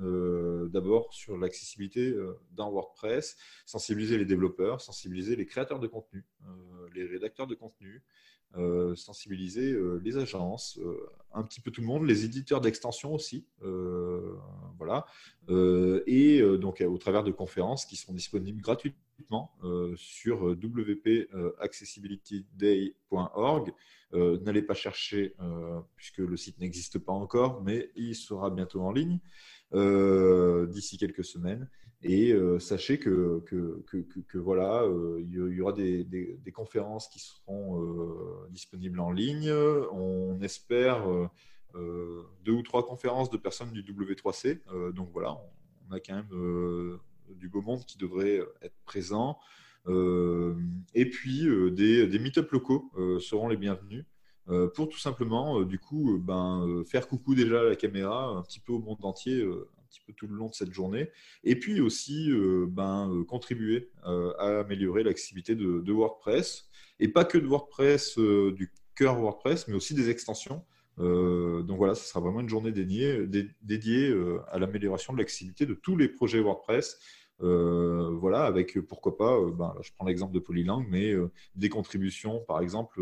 d'abord sur l'accessibilité dans WordPress, sensibiliser les développeurs, sensibiliser les créateurs de contenu, les rédacteurs de contenu, euh, sensibiliser euh, les agences, euh, un petit peu tout le monde, les éditeurs d'extension aussi, voilà, et donc au travers de conférences qui seront disponibles gratuitement sur wp-accessibilityday.org. N'allez pas chercher puisque le site n'existe pas encore, mais il sera bientôt en ligne d'ici quelques semaines. Et euh, sachez que, voilà, euh, il y aura des, conférences qui seront euh, disponibles en ligne. On espère deux ou trois conférences de personnes du W3C. Euh, donc voilà, on, a quand même du beau monde qui devrait être présent. Et puis des, des meet-up locaux seront les bienvenus. pour tout simplement, du coup, ben, faire coucou déjà à la caméra un petit peu au monde entier, petit peu tout le long de cette journée, et puis aussi euh, ben, euh, contribuer euh, à améliorer l'accessibilité de, WordPress, et pas que de WordPress, du cœur WordPress, mais aussi des extensions donc voilà, ce sera vraiment une journée dédiée, dé- dédiée à l'amélioration de l'accessibilité de tous les projets WordPress. Voilà, avec pourquoi pas, ben, je prends l'exemple de Polylang, mais des contributions, par exemple,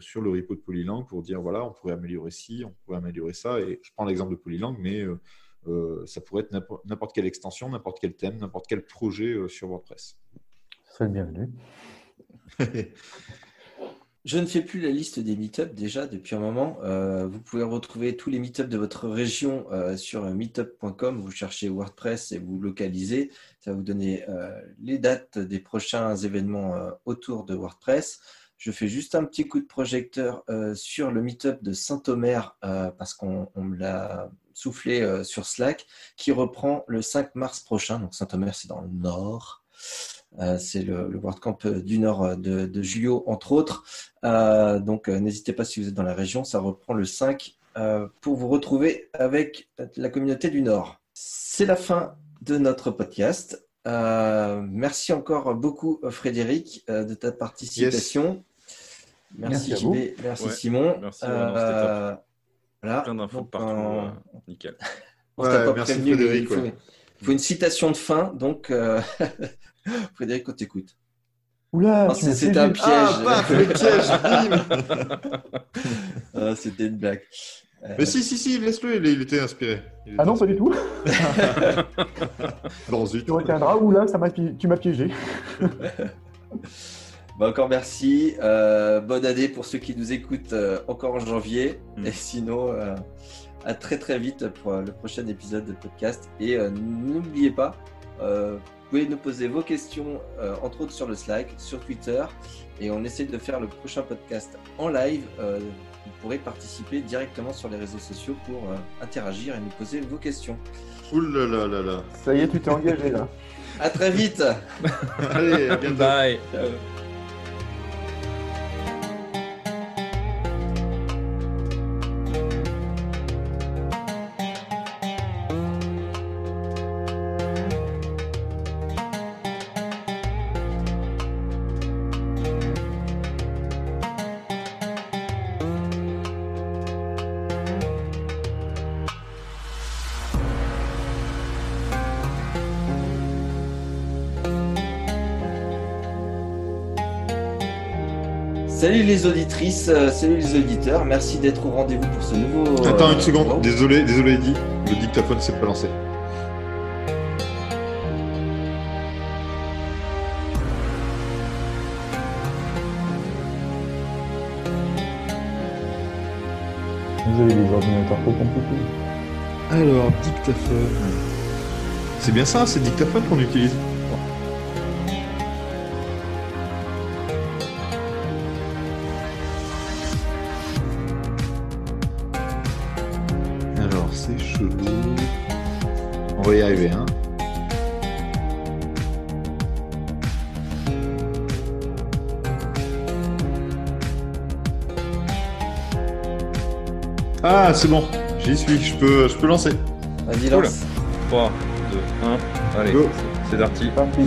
sur le repo de Polylang pour dire voilà, on pourrait améliorer ci, on pourrait améliorer ça. Et je prends l'exemple de Polylang, mais ça pourrait être n'importe quelle extension, n'importe quel thème, n'importe quel projet euh, sur WordPress. Ce serait le bienvenu. <laughs> Je ne fais plus la liste des meetups déjà depuis un moment. Euh, vous pouvez retrouver tous les meetups de votre région euh, sur meetup.com. Vous cherchez WordPress et vous localisez. Ça va vous donner euh, les dates des prochains événements euh, autour de WordPress. Je fais juste un petit coup de projecteur euh, sur le meetup de Saint-Omer euh, parce qu'on on me l'a soufflé euh, sur Slack qui reprend le 5 mars prochain. Donc Saint-Omer, c'est dans le nord. C'est le, le WordCamp du nord de, Julio, entre autres. Donc, n'hésitez pas si vous êtes dans la région, ça reprend le 5 euh, pour vous retrouver avec la communauté du Nord. C'est la fin de notre podcast. Merci encore beaucoup, Frédéric, de ta participation. Merci, Merci à vous. Merci Ouais, Simon. merci. Euh, voilà. Plein d'infos partout. euh, euh, nickel. <laughs> on t'a Ouais, pas merci prévenu, Frédéric, il faut, ouais. faut une citation de fin. Donc, euh, <laughs> Frédéric, on t'écoute. Oula, m'as c'est- un piège. Ah, paf, le piège, bim <laughs> Ah, C'était une blague. Euh, Mais si, si, si, laisse-le, il, il était inspiré. Il était Ah non, pas du tout. Alors, zut. Tu retiendras. Oula, ça m'a pi- tu m'as piégé. Bah, encore merci. Euh, bonne année pour ceux qui nous écoutent euh, encore en janvier. Mm. Et sinon, euh, à très très vite pour le prochain épisode de podcast. Et euh, n'oubliez pas, euh, vous pouvez nous poser vos questions, euh, entre autres sur le Slack, sur Twitter. Et on essaie de faire le prochain podcast en live. Euh, vous pourrez participer directement sur les réseaux sociaux pour euh, interagir et nous poser vos questions. Ouh là là là là. Ça y est, tu t'es engagé là. À très vite. <laughs> Allez, à bientôt. Bye. Ciao. Auditrices, euh, salut les auditeurs, merci d'être au rendez-vous pour ce nouveau. Attends euh, une seconde, wow. désolé, désolé Eddie, le dictaphone s'est pas lancé. Vous avez des ordinateurs trop compliqués. Alors, dictaphone. C'est bien ça, c'est dictaphone qu'on utilise. C'est bon, j'y suis, je peux, je peux lancer. Vas-y, Cool. lance. 3, 2, 1. Allez, Go. c'est parti. Parti.